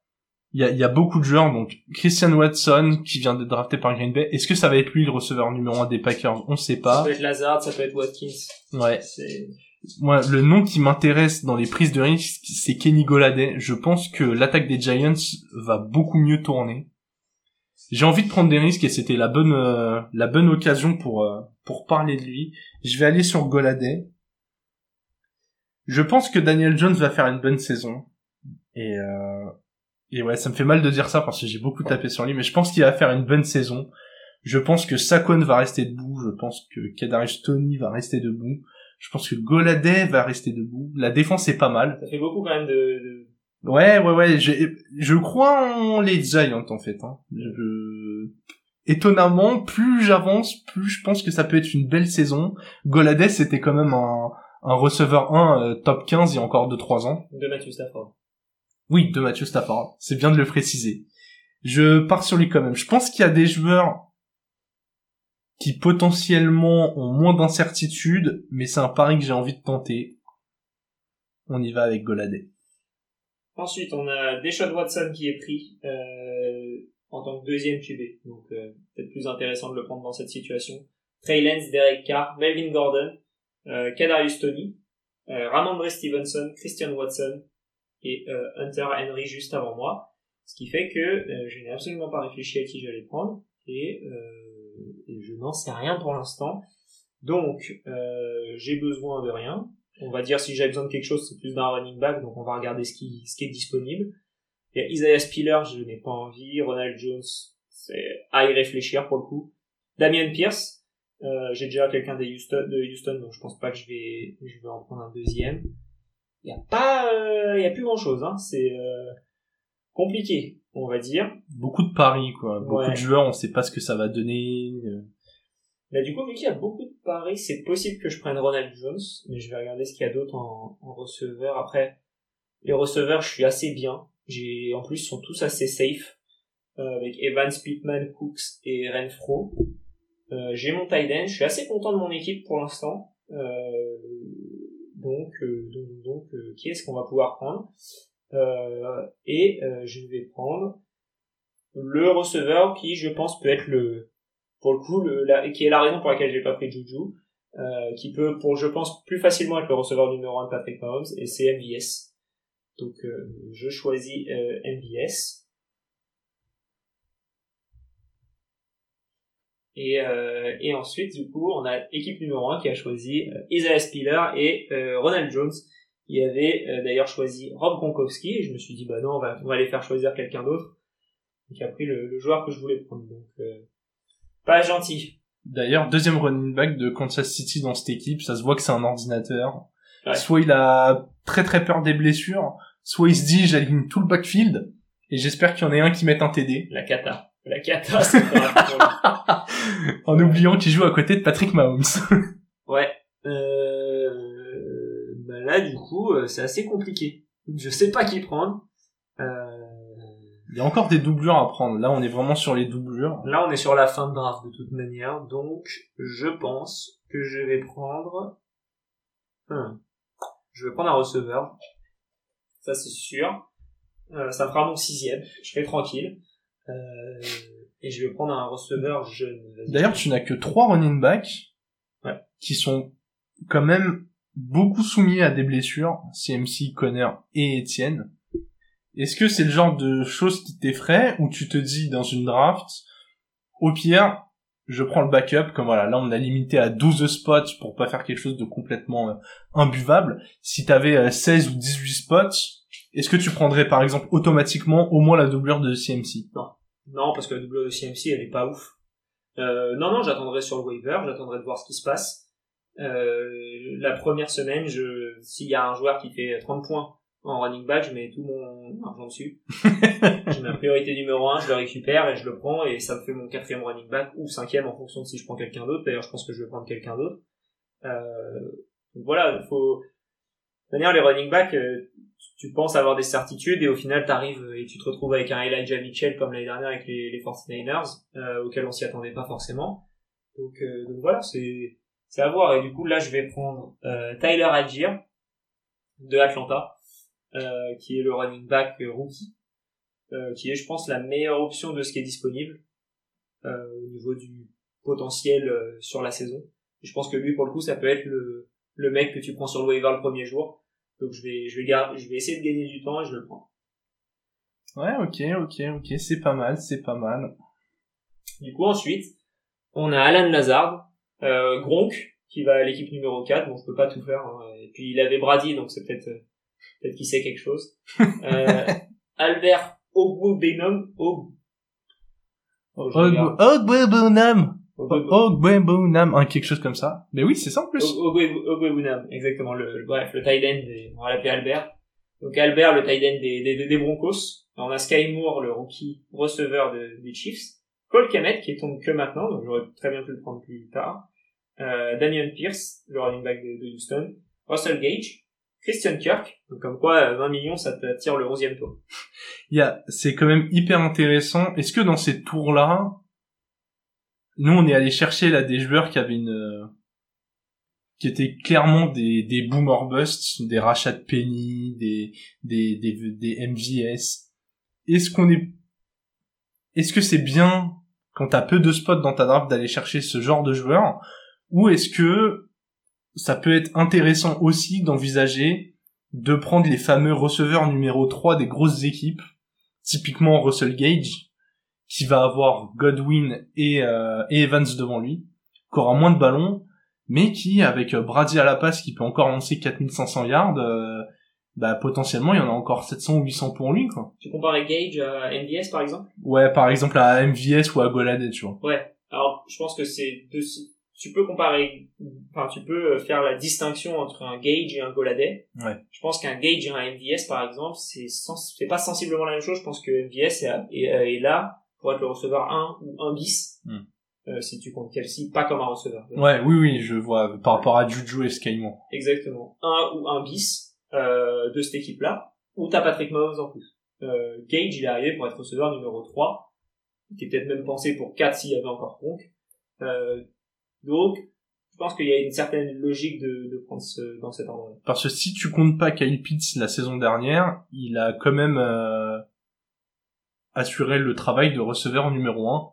il y a, y a beaucoup de joueurs, donc Christian Watson, qui vient d'être drafté par Green Bay, est-ce que ça va être lui le receveur numéro un des Packers? On sait Ça pas. peut être Lazard, ça peut être Watkins. Ouais. C'est, Moi, le nom qui m'intéresse dans les prises de risque, c'est Kenny Goladay. Je pense que l'attaque des Giants va beaucoup mieux tourner. J'ai envie de prendre des risques et c'était la bonne euh, la bonne occasion pour euh, pour parler de lui. Je vais aller sur Goladay. Je pense que Daniel Jones va faire une bonne saison et euh, et ouais, ça me fait mal de dire ça parce que j'ai beaucoup tapé sur lui, mais je pense qu'il va faire une bonne saison. Je pense que Saquon va rester debout. Je pense que Kadarius Tony va rester debout. Je pense que Goladay va rester debout. La défense est pas mal. ça fait beaucoup quand même de, de... Ouais, ouais, ouais. j'ai- Je crois en les Giants en fait. Hein. Je... Étonnamment, plus j'avance, plus je pense que ça peut être une belle saison. Goladay, c'était quand même un, un receveur 1 euh, top 15 il y a encore 2-3 ans. de Matthew Stafford. Oui, de Matthew Stafford. C'est bien de le préciser. Je pars sur lui quand même. Je pense qu'il y a des joueurs qui potentiellement ont moins d'incertitude, mais c'est un pari que j'ai envie de tenter. On y va avec Goladé. Ensuite, on a Deshaun Watson qui est pris euh, en tant que deuxième QB. Donc, euh, peut-être plus intéressant de le prendre dans cette situation. Trey Lance, Derek Carr, Melvin Gordon, Kadarius Tony, euh, Ramondre Stevenson, Christian Watson et euh, Hunter Henry juste avant moi. Ce qui fait que euh, je n'ai absolument pas réfléchi à qui j'allais prendre et, et je n'en sais rien pour l'instant. Donc, j'ai besoin de rien. On va dire si j'ai besoin de quelque chose, c'est plus d'un running back, donc on va regarder ce qui, ce qui est disponible. Il y a Isaiah Spiller, je n'ai pas envie. Ronald Jones, c'est à y réfléchir pour le coup. Damien Pierce, euh, j'ai déjà quelqu'un de Houston, de Houston, donc je pense pas que je vais, je vais en prendre un deuxième. Il y a pas, il euh, y a plus grand chose, hein. C'est euh, compliqué, on va dire. Beaucoup de paris, quoi. Beaucoup de joueurs, on sait pas ce que ça va donner. Là, du coup, vu qu'il y a beaucoup de paris, c'est possible que je prenne Ronald Jones, mais je vais regarder ce qu'il y a d'autre en, en receveur. Après, les receveurs, je suis assez bien. J'ai, en plus, sont tous assez safe, euh, avec Evans, Pittman, Cooks et Renfro. Euh, j'ai mon tight end, je suis assez content de mon équipe pour l'instant. Euh, donc, euh, donc, donc qui est-ce qu'on va pouvoir prendre? Et je vais prendre le receveur qui, je pense, peut être le, pour le coup, le, la, qui est la raison pour laquelle j'ai pas pris Juju, euh, qui peut, pour je pense, plus facilement être le receveur numéro 1 de Patrick Mahomes, et c'est MVS. Donc euh, je choisis euh, MVS. Et, euh, et ensuite, du coup, on a équipe numéro 1 qui a choisi euh, Isaiah Spiller et euh, Ronald Jones, qui avait d'ailleurs choisi Rob Gronkowski. Et je me suis dit, bah non, on va, on va aller faire choisir quelqu'un d'autre. Qui a pris le, le, joueur que je voulais prendre. Donc, pas gentil. D'ailleurs, deuxième running back de Kansas City dans cette équipe, ça se voit que c'est un ordinateur. Soit il a très très peur des blessures, soit il se dit j'aligne tout le backfield et j'espère qu'il y en ait un qui mette un TD. La cata. La cata, c'est En oubliant qu'il joue à côté de Patrick Mahomes. ouais. Euh... Bah là, du coup, euh, c'est assez compliqué. Je sais pas qui prendre. Euh... Il y a encore des doublures à prendre. Là, on est vraiment sur les doublures. Là, on est sur la fin de draft de toute manière. Donc, je pense que je vais prendre... Je vais prendre un receveur. Ça, c'est sûr. Euh, ça fera mon sixième. Je serai tranquille. Euh, et je vais prendre un receveur jeune. D'ailleurs, tu n'as que trois running backs ouais. qui sont quand même beaucoup soumis à des blessures. CMC, Connor et Etienne. Est-ce que c'est le genre de choses qui t'effraie ou tu te dis dans une draft, au pire, je prends le backup, comme voilà, là on a limité à 12 spots pour pas faire quelque chose de complètement euh, imbuvable. Si t'avais euh, 16 ou 18 spots, est-ce que tu prendrais par exemple automatiquement au moins la doublure de CMC Non. Non, parce que la doublure de CMC elle est pas ouf. Euh, non, non, j'attendrai sur le waiver, j'attendrai de voir ce qui se passe. Euh, la première semaine, je, s'il y a un joueur qui fait 30 points en running back, je mets tout mon argent dessus. J'ai ma priorité numéro un, je le récupère et je le prends et ça me fait mon quatrième running back ou cinquième en fonction de si je prends quelqu'un d'autre. D'ailleurs, je pense que je vais prendre quelqu'un d'autre. Euh, voilà, il faut. D'ailleurs, les running back, euh, tu penses avoir des certitudes et au final, t'arrives et tu te retrouves avec un Elijah Mitchell comme l'année dernière avec les, les 49ers, euh, on s'y attendait pas forcément. Donc, euh, donc voilà, c'est c'est à voir. Et du coup, là, je vais prendre euh, Tyler Algier de Atlanta euh, qui est le running back rookie, euh, qui est, je pense, la meilleure option de ce qui est disponible euh, au niveau du potentiel sur la saison. Je pense que lui, pour le coup, ça peut être le, le mec que tu prends sur le waiver le premier jour. Donc je vais, je vais, garder, je vais essayer de gagner du temps et je le prends. Ouais, ok, ok, ok, c'est pas mal, c'est pas mal. Du coup, ensuite, on a Alan Lazard, euh, Gronk, qui va à l'équipe numéro 4. Bon, je peux pas tout faire. Hein. Et puis, il avait Brady, donc c'est peut-être peut-être qu'il sait quelque chose. euh, Albert Ogbubenum, Og... Ogbubenum. Ogbubenum, hein, quelque chose comme ça. Mais oui, c'est ça en plus. Ogbubenum, exactement. Le, bref, le tight end, on va l'appeler Albert. Donc Albert, le tight end des, des, des Broncos. On a Sky Moore, le rookie receveur de, des Chiefs. Cole Kamet, qui tombe que maintenant, donc j'aurais très bien pu le prendre plus tard. Euh, Damian Pierce, le running back de, de Houston. Russell Gage, Christian Kirk. Donc, comme quoi, euh, 20 millions, ça t'attire le 11e tour. Il y a, c'est quand même hyper intéressant. Est-ce que dans ces tours-là, nous, on est allé chercher là des joueurs qui avaient une, euh, qui étaient clairement des, des boomer busts, des rachats de Penny, des, des, des, des MVS. Est-ce qu'on est, est-ce que c'est bien quand t'as peu de spots dans ta draft d'aller chercher ce genre de joueurs, ou est-ce que ça peut être intéressant aussi d'envisager de prendre les fameux receveurs numéro 3 des grosses équipes, typiquement Russell Gage, qui va avoir Godwin et, euh, et Evans devant lui, qui aura moins de ballons, mais qui, avec euh, Brady à la passe, qui peut encore lancer 4500 yards, euh, bah potentiellement il y en a encore 700 ou 800 pour lui quoi. Tu compares Gage à MVS par exemple? Ouais, par exemple à MVS ou à Golade, tu vois. Ouais. Alors, je pense que c'est deux tu peux comparer enfin tu peux faire la distinction entre un Gage et un Goladay. Ouais. Je pense qu'un Gage et un MVS par exemple, c'est sens... c'est pas sensiblement la même chose, je pense que MVS est, est, est là pour être le receveur 1 ou 1 bis. Hmm. Euh, si tu comptes Kelsey, pas comme un receveur. Ouais, oui, oui, je vois, par rapport à Juju et Skymo. Exactement. Un ou un bis, euh, de cette équipe-là, ou t'as Patrick Mahomes en plus. Euh, Gage, il est arrivé pour être receveur numéro 3, qui était peut-être même pensé pour 4 s'il y avait encore Conk. Euh, donc, je pense qu'il y a une certaine logique de, de prendre ce, dans cet endroit. Parce que si tu comptes pas Kyle Pitts la saison dernière, il a quand même assuré le travail de receveur numéro 1.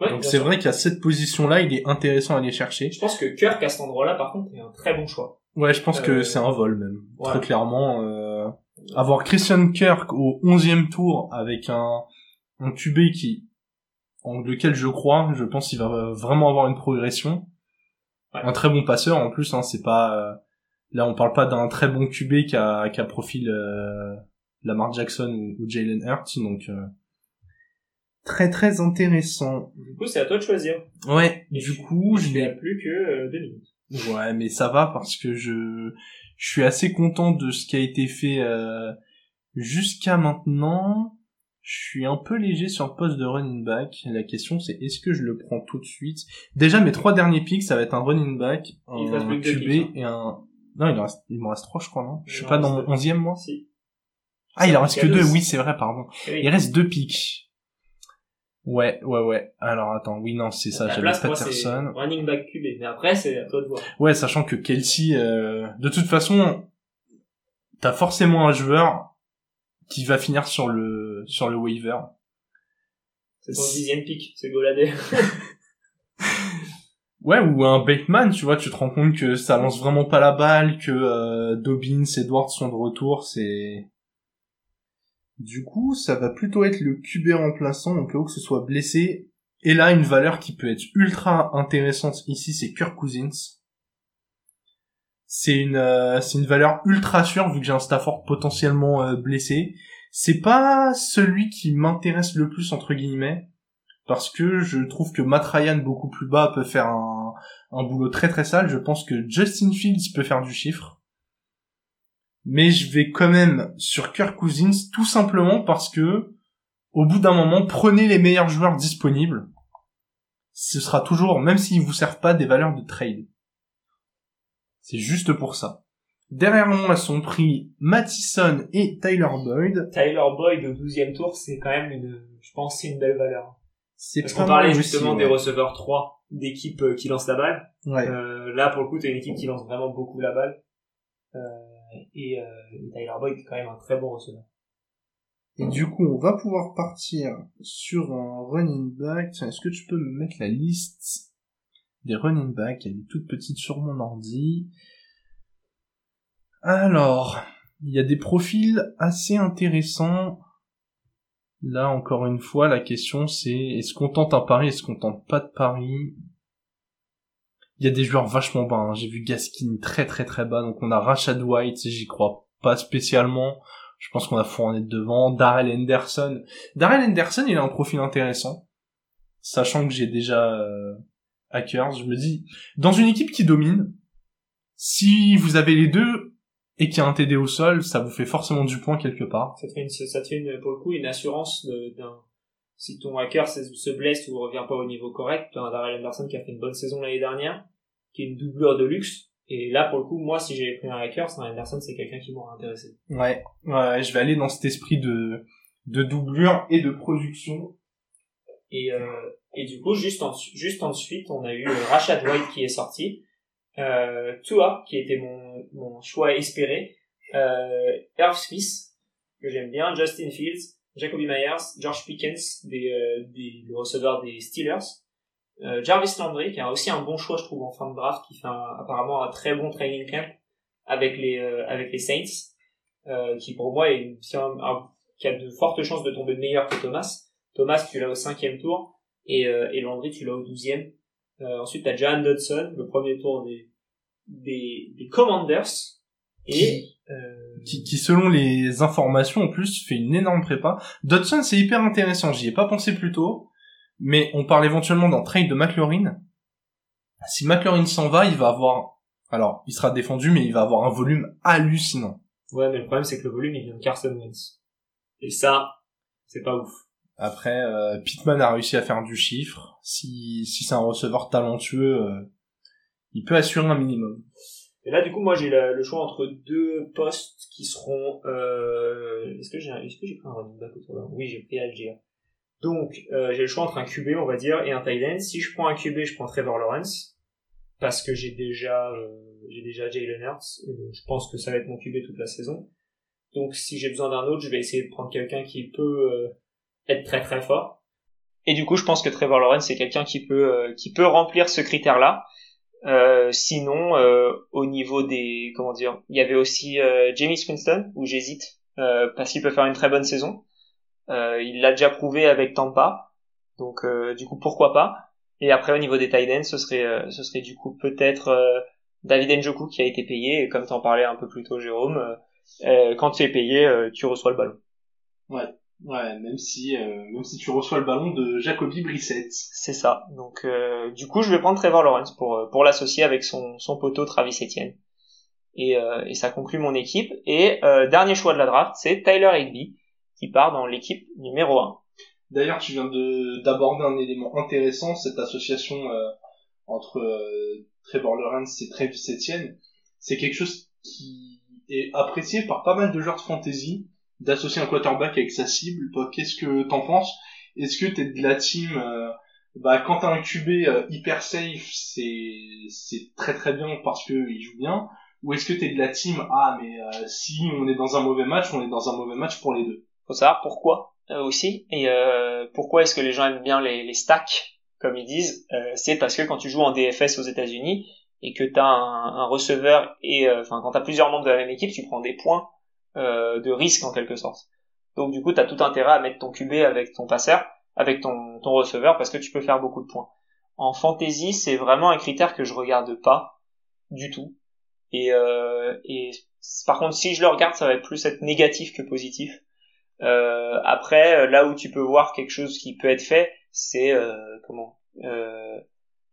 Ouais, Donc c'est vrai qu'à cette position-là, il est intéressant à aller chercher. Je pense que Kirk, à cet endroit-là, par contre, est un très bon choix. Ouais, je pense que Euh, c'est un vol même. ouais. Très clairement, euh, avoir Christian Kirk au 11e tour avec un, un QB qui, en lequel je crois, je pense qu'il va vraiment avoir une progression. Ouais. Un très bon passeur en plus, hein, c'est pas euh, là on parle pas d'un très bon QB qui a, qui a profil euh, Lamar Jackson ou, ou Jalen Hurts, donc euh, très très intéressant. Du coup, c'est à toi de choisir. Ouais, Et du coup je a plus que euh, deux minutes. Ouais, mais ça va parce que je je suis assez content de ce qui a été fait euh, jusqu'à maintenant. Je suis un peu léger sur le poste de running back. La question c'est est-ce que je le prends tout de suite? Déjà mes trois derniers picks, ça va être un running back, un QB hein. et un non, il en reste il m'en reste trois je crois non? Je suis pas dans mon onzième moi? Si. Ah, il en reste que deux. Oui, c'est vrai, pardon. Eh oui. Il reste deux picks. Ouais, ouais, ouais. Alors attends, oui, non, c'est ça. J'avais Patterson. running back QB. Mais après, c'est à toi de voir. Ouais, sachant que Kelsey, euh, de toute façon, t'as forcément un joueur qui va finir sur le sur le waiver. C'est ton dixième pick, c'est Goladé. Ouais, ou un Bateman, tu vois, tu te rends compte que ça lance vraiment pas la balle, que euh, Dobbins, Edwards sont de retour, c'est... Du coup, ça va plutôt être le QB remplaçant, donc là où que ce soit blessé. Et là, une valeur qui peut être ultra intéressante ici, c'est Kirk Cousins. C'est une, euh, une valeur ultra sûre vu que j'ai un Stafford potentiellement euh, blessé. C'est pas celui qui m'intéresse le plus entre guillemets parce que je trouve que Matt Ryan beaucoup plus bas peut faire un, un boulot très très sale. Je pense que Justin Fields peut faire du chiffre. Mais je vais quand même sur Kirk Cousins tout simplement parce que au bout d'un moment, prenez les meilleurs joueurs disponibles. Ce sera toujours, même s'ils vous servent pas, des valeurs de trade. C'est juste pour ça. Derrière moi sont pris Mattison et Tyler Boyd. Tyler Boyd au 12e tour, c'est quand même une, je pense, c'est une belle valeur. C'est Parce qu'on parlait justement aussi, des receveurs 3 d'équipes euh, qui lancent la balle. Ouais. Euh, là, pour le coup, t'as une équipe qui lance vraiment beaucoup la balle. Euh, et, euh, et Tyler Boyd est quand même un très bon receveur. Et du coup, on va pouvoir partir sur un running back. Est-ce que tu peux me mettre la liste des running backs? Elle est toute petite sur mon ordi. Alors, il y a des profils assez intéressants. Là, encore une fois, la question c'est est-ce qu'on tente un pari, est-ce qu'on tente pas de pari? Il y a des joueurs vachement bas. hein. J'ai vu Gaskin très très très bas, donc on a Rashad White, j'y crois pas spécialement. Je pense qu'on a Fournette devant. Darrell Henderson. Darrell Henderson, il a un profil intéressant. Sachant que j'ai déjà euh, Hackers, je me dis, dans une équipe qui domine, si vous avez les deux et qu'il y a un TD au sol, ça vous fait forcément du point quelque part. Ça te fait une, ça te fait une, pour le coup, une assurance d'un, si ton hacker se, se blesse ou revient pas au niveau correct, t'as un Darrell Anderson qui a fait une bonne saison l'année dernière, qui est une doublure de luxe, Et là, pour le coup, moi, si j'avais pris un hacker, c'est Anderson, c'est quelqu'un qui m'aurait intéressé. Ouais, ouais, je vais aller dans cet esprit de, de doublure et de production. Et, euh, et du coup, juste, en, juste ensuite, on a eu euh, Rashad White qui est sorti, euh, Tua, qui était mon, mon choix espéré, euh, Irv Smith, que j'aime bien, Justin Fields, Jacoby Myers, George Pickens, des, euh, des, le receveur des Steelers, euh, Jarvis Landry, qui a aussi un bon choix, je trouve, en fin de draft, qui fait apparemment un très bon training camp avec les, euh, avec les Saints, euh, qui pour moi est un, qui a de fortes chances de tomber meilleur que Thomas. Thomas, tu l'as au cinquième tour, et, et Landry, tu l'as au douzième. ensuite, tu as John Dodson, le premier tour des, des, des Commanders, et qui, qui, selon les informations en plus fait une énorme prépa. Dodson c'est hyper intéressant, j'y ai pas pensé plus tôt, mais on parle éventuellement d'un trade de McLaurin. Si McLaurin s'en va, il va avoir, alors il sera défendu, mais il va avoir un volume hallucinant. Ouais, mais le problème c'est que le volume il vient de Carson Wentz. Et ça, c'est pas ouf. Après, euh, Pittman a réussi à faire du chiffre. Si, si c'est un receveur talentueux, euh, il peut assurer un minimum. Et là, du coup, moi, j'ai le, choix entre deux postes qui seront. Euh... Est-ce que j'ai est-ce que j'ai pris un running back autour là? Oui, j'ai pris Algier. Donc, euh, j'ai le choix entre un QB, on va dire, et un tight end. Si je prends un QB, je prends Trevor Lawrence parce que j'ai déjà euh, j'ai déjà Jalen Hurts et je pense que ça va être mon QB toute la saison. Donc, si j'ai besoin d'un autre, je vais essayer de prendre quelqu'un qui peut euh, être très très fort. Et du coup, je pense que Trevor Lawrence c'est quelqu'un qui peut euh, qui peut remplir ce critère-là. Sinon, au niveau des, comment dire, il y avait aussi Jamie Winston où j'hésite parce qu'il peut faire une très bonne saison. Il l'a déjà prouvé avec Tampa, donc du coup pourquoi pas? Et après au niveau des tight ce serait, ce serait du coup peut-être David Njoku qui a été payé. Et comme t'en parlais un peu plus tôt, Jérôme, quand tu es payé, tu reçois le ballon. Ouais. Ouais, même si euh, même si tu reçois le ballon de Jacoby Brissett. C'est ça. Donc euh, du coup, je vais prendre Trevor Lawrence pour euh, pour l'associer avec son son poteau Travis Etienne. Et et ça conclut mon équipe et dernier choix de la draft, c'est Tyler Higby qui part dans l'équipe numéro 1. D'ailleurs, tu viens de d'aborder un élément intéressant, cette association entre Trevor Lawrence et Travis Etienne, c'est quelque chose qui est apprécié par pas mal de joueurs de fantasy d'associer un quarterback avec sa cible. Toi, qu'est-ce que t'en penses? Est-ce que t'es de la team euh, bah quand t'as un QB euh, hyper safe, c'est c'est très très bien parce que il joue bien? Ou est-ce que t'es de la team ah mais euh, si on est dans un mauvais match, on est dans un mauvais match pour les deux. Savoir pourquoi aussi et pourquoi est-ce que les gens aiment bien les, stacks comme ils disent. c'est parce que quand tu joues en DFS aux États-Unis et que t'as un, un receveur et enfin quand t'as plusieurs membres de la même équipe, tu prends des points euh, de risque en quelque sorte. Donc du coup, tu as tout intérêt à mettre ton QB avec ton passeur, avec ton, receveur, parce que tu peux faire beaucoup de points. En fantasy, c'est vraiment un critère que je regarde pas du tout. Et, euh, et par contre, si je le regarde, ça va être plus être négatif que positif. Euh, après, là où tu peux voir quelque chose qui peut être fait, c'est euh, comment euh,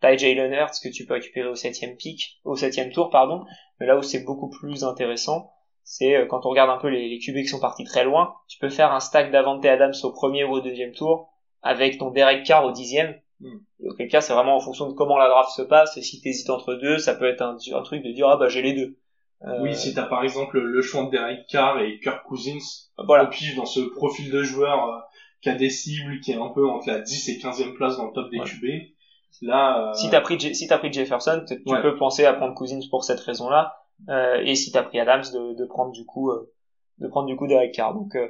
Ty Jalen Hurts que tu peux récupérer au septième pic, au septième tour, pardon. Mais là où c'est beaucoup plus intéressant, c'est euh, quand on regarde un peu les, les QB qui sont partis très loin, tu peux faire un stack d'Avante Adams au premier ou au deuxième tour avec ton Derek Carr au dixième. Mm. Auquel cas, c'est vraiment en fonction de comment la draft se passe. Et si t'hésites entre deux, ça peut être un, un truc de dire ah bah j'ai les deux. Euh... Oui, si t'as par exemple le choix de Derek Carr et Kirk Cousins, voilà. puis dans ce profil de joueur euh, qui a des cibles, qui est un peu entre la 10 et 15e place dans le top des QB, là. Euh... Si t'as pris si t'as pris Jefferson, tu peux penser à prendre Cousins pour cette raison-là. Euh, et si t'as pris Adams de, de prendre du coup euh, de prendre du coup Derek Carr. Donc euh,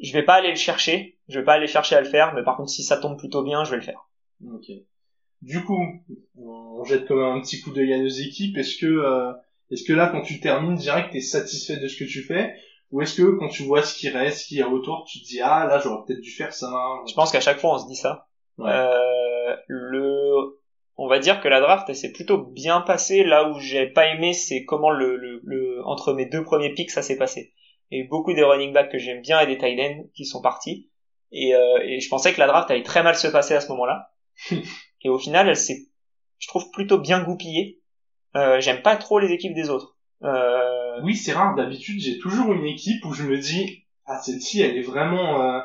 je vais pas aller le chercher, je vais pas aller chercher à le faire, mais par contre si ça tombe plutôt bien, je vais le faire. Ok. Du coup, on jette quand même un petit coup d'œil à nos équipes. Est-ce que est-ce que là quand tu termines direct t'es satisfait de ce que tu fais? Ou est-ce que quand tu vois ce qui reste, ce qu'il y a autour, tu te dis ah là j'aurais peut-être dû faire ça. Je pense qu'à chaque fois on se dit ça. Euh, le on va dire que la draft s'est plutôt bien passée. Là où j'ai pas aimé, c'est comment le, le, entre mes deux premiers picks ça s'est passé. Et beaucoup des running backs que j'aime bien et des tight ends qui sont partis. Et, euh, et, je pensais que la draft allait très mal se passer à ce moment-là. et au final, elle s'est, je trouve, plutôt bien goupillée. Euh, j'aime pas trop les équipes des autres. Euh... Oui, c'est rare. D'habitude, j'ai toujours une équipe où je me dis, ah celle-ci, elle est vraiment euh,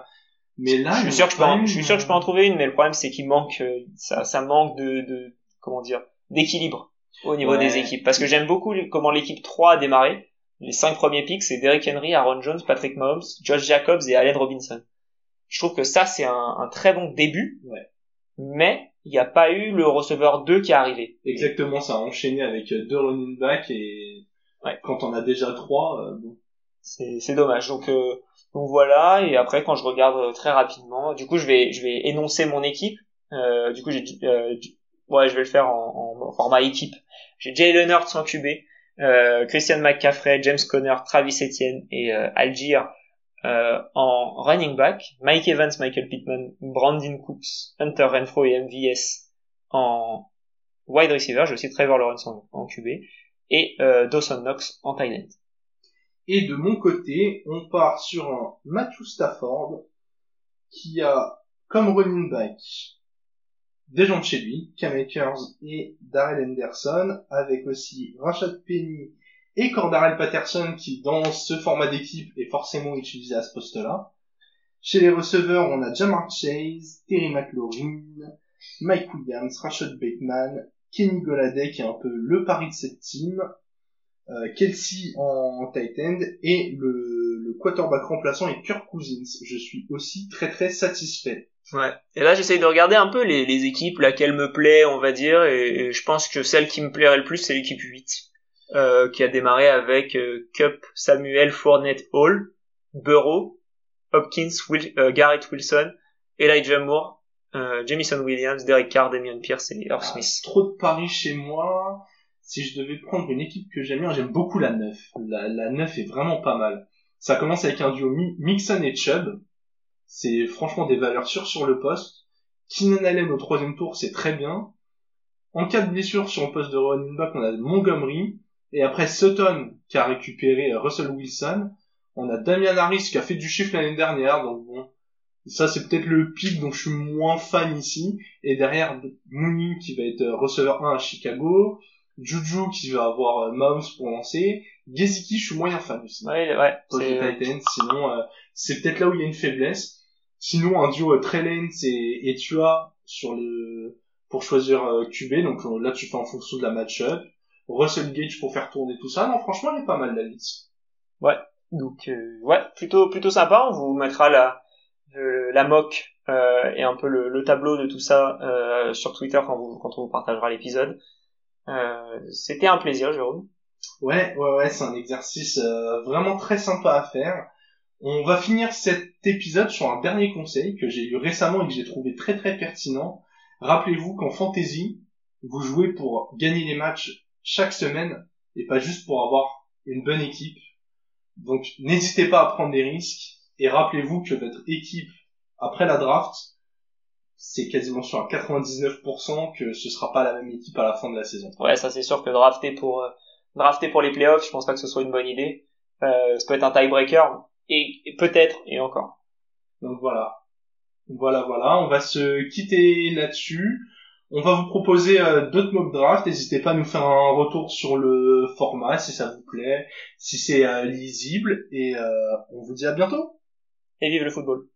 mais là, je suis sûr que je peux, en, je suis sûr que je peux en trouver une, mais le problème c'est qu'il manque, euh, ça, ça manque de, de, comment dire, d'équilibre. au niveau des équipes. Parce que j'aime beaucoup comment l'équipe 3 a démarré. Les cinq premiers picks, c'est Derrick Henry, Aaron Jones, Patrick Mahomes, Josh Jacobs et Allen Robinson. Je trouve que ça, c'est un, un, très bon début. Ouais. Mais il n'y a pas eu le receveur 2 qui est arrivé. Exactement, ça a enchaîné avec deux running backs et ouais. quand on a déjà trois, euh, bon. c'est dommage. Donc euh, donc voilà. Et après, quand je regarde euh, très rapidement, du coup, je vais je vais énoncer mon équipe. Euh, du coup, j'ai euh, ouais, je vais le faire en, en format équipe. J'ai Jay Hurts en QB, euh, Christian McCaffrey, James Conner, Travis Etienne et euh, Algier euh, en running back, Mike Evans, Michael Pittman, Brandon Cooks, Hunter Renfro et MVS en wide receiver, j'ai aussi Trevor Lawrence en, QB, et euh, Dawson Knox en tight end. Et de mon côté, on part sur un Matthew Stafford qui a comme running back des gens de chez lui, Cam et Darrell Henderson, avec aussi Rashad Penny et Cordarel Patterson qui dans ce format d'équipe est forcément utilisé à ce poste-là. Chez les receveurs, on a Jamar Chase, Terry McLaurin, Mike Williams, Rashad Bateman, Kenny Goladay qui est un peu le pari de cette team, euh, Kelsey en tight end et le, le quarterback remplaçant est Kirk Cousins. Je suis aussi très très satisfait. Ouais. Et là, j'essaye de regarder un peu les, les équipes, laquelle me plaît, on va dire, et, et je pense que celle qui me plairait le plus, c'est l'équipe 8, euh, qui a démarré avec euh, Cup, Samuel, Fournette, Hall, Burrow, Hopkins, Will, euh, Garrett Wilson, Elijah Moore, euh, Jamison Williams, Derek Carr, Damian Pierce et Irv Smith. Ah, trop de paris chez moi. Si je devais prendre une équipe que j'aime bien, j'aime beaucoup la 9. La, la 9 est vraiment pas mal. Ça commence avec un duo Mixon et Chubb. C'est franchement des valeurs sûres sur le poste. Keenan Allen au troisième tour, c'est très bien. En cas de blessure sur le poste de running back, on a Montgomery. Et après Sutton qui a récupéré Russell Wilson. On a Damian Harris qui a fait du chiffre l'année dernière. Donc bon, ça c'est peut-être le pic dont je suis moins fan ici. Et derrière Mooney qui va être receveur 1 à Chicago. Juju qui va avoir Mahomes pour lancer. Gesicki, je suis moyen fan aussi. Ouais, ouais. Titan, sinon euh, c'est peut-être là où il y a une faiblesse. Sinon, un duo Trey Lance et, et Tua sur le pour choisir euh, QB. Donc euh, là, tu fais en fonction de la match-up. Russell Gage pour faire tourner tout ça. Non, franchement, elle est pas mal la liste. Ouais. Donc euh, ouais, plutôt plutôt sympa. On vous mettra la la mock euh, et un peu le, le, tableau de tout ça euh, sur Twitter quand, vous, quand on vous partagera l'épisode. C'était un plaisir, Jérôme. Ouais, ouais, ouais, c'est un exercice vraiment très sympa à faire. On va finir cet épisode sur un dernier conseil que j'ai eu récemment et que j'ai trouvé très très pertinent. Rappelez-vous qu'en fantasy, vous jouez pour gagner les matchs chaque semaine et pas juste pour avoir une bonne équipe. Donc n'hésitez pas à prendre des risques et rappelez-vous que votre équipe après la draft, c'est quasiment sur à 99% que ce sera pas la même équipe à la fin de la saison. Ouais, ça c'est sûr que drafter pour euh, drafter pour les playoffs, je pense pas que ce soit une bonne idée. Euh, ça peut être un tiebreaker, et, peut-être et encore. Donc voilà. Voilà, voilà. On va se quitter là-dessus. On va vous proposer euh, d'autres mock drafts. N'hésitez pas à nous faire un retour sur le format si ça vous plaît, si c'est euh, lisible. Et euh, on vous dit à bientôt. Et vive le football.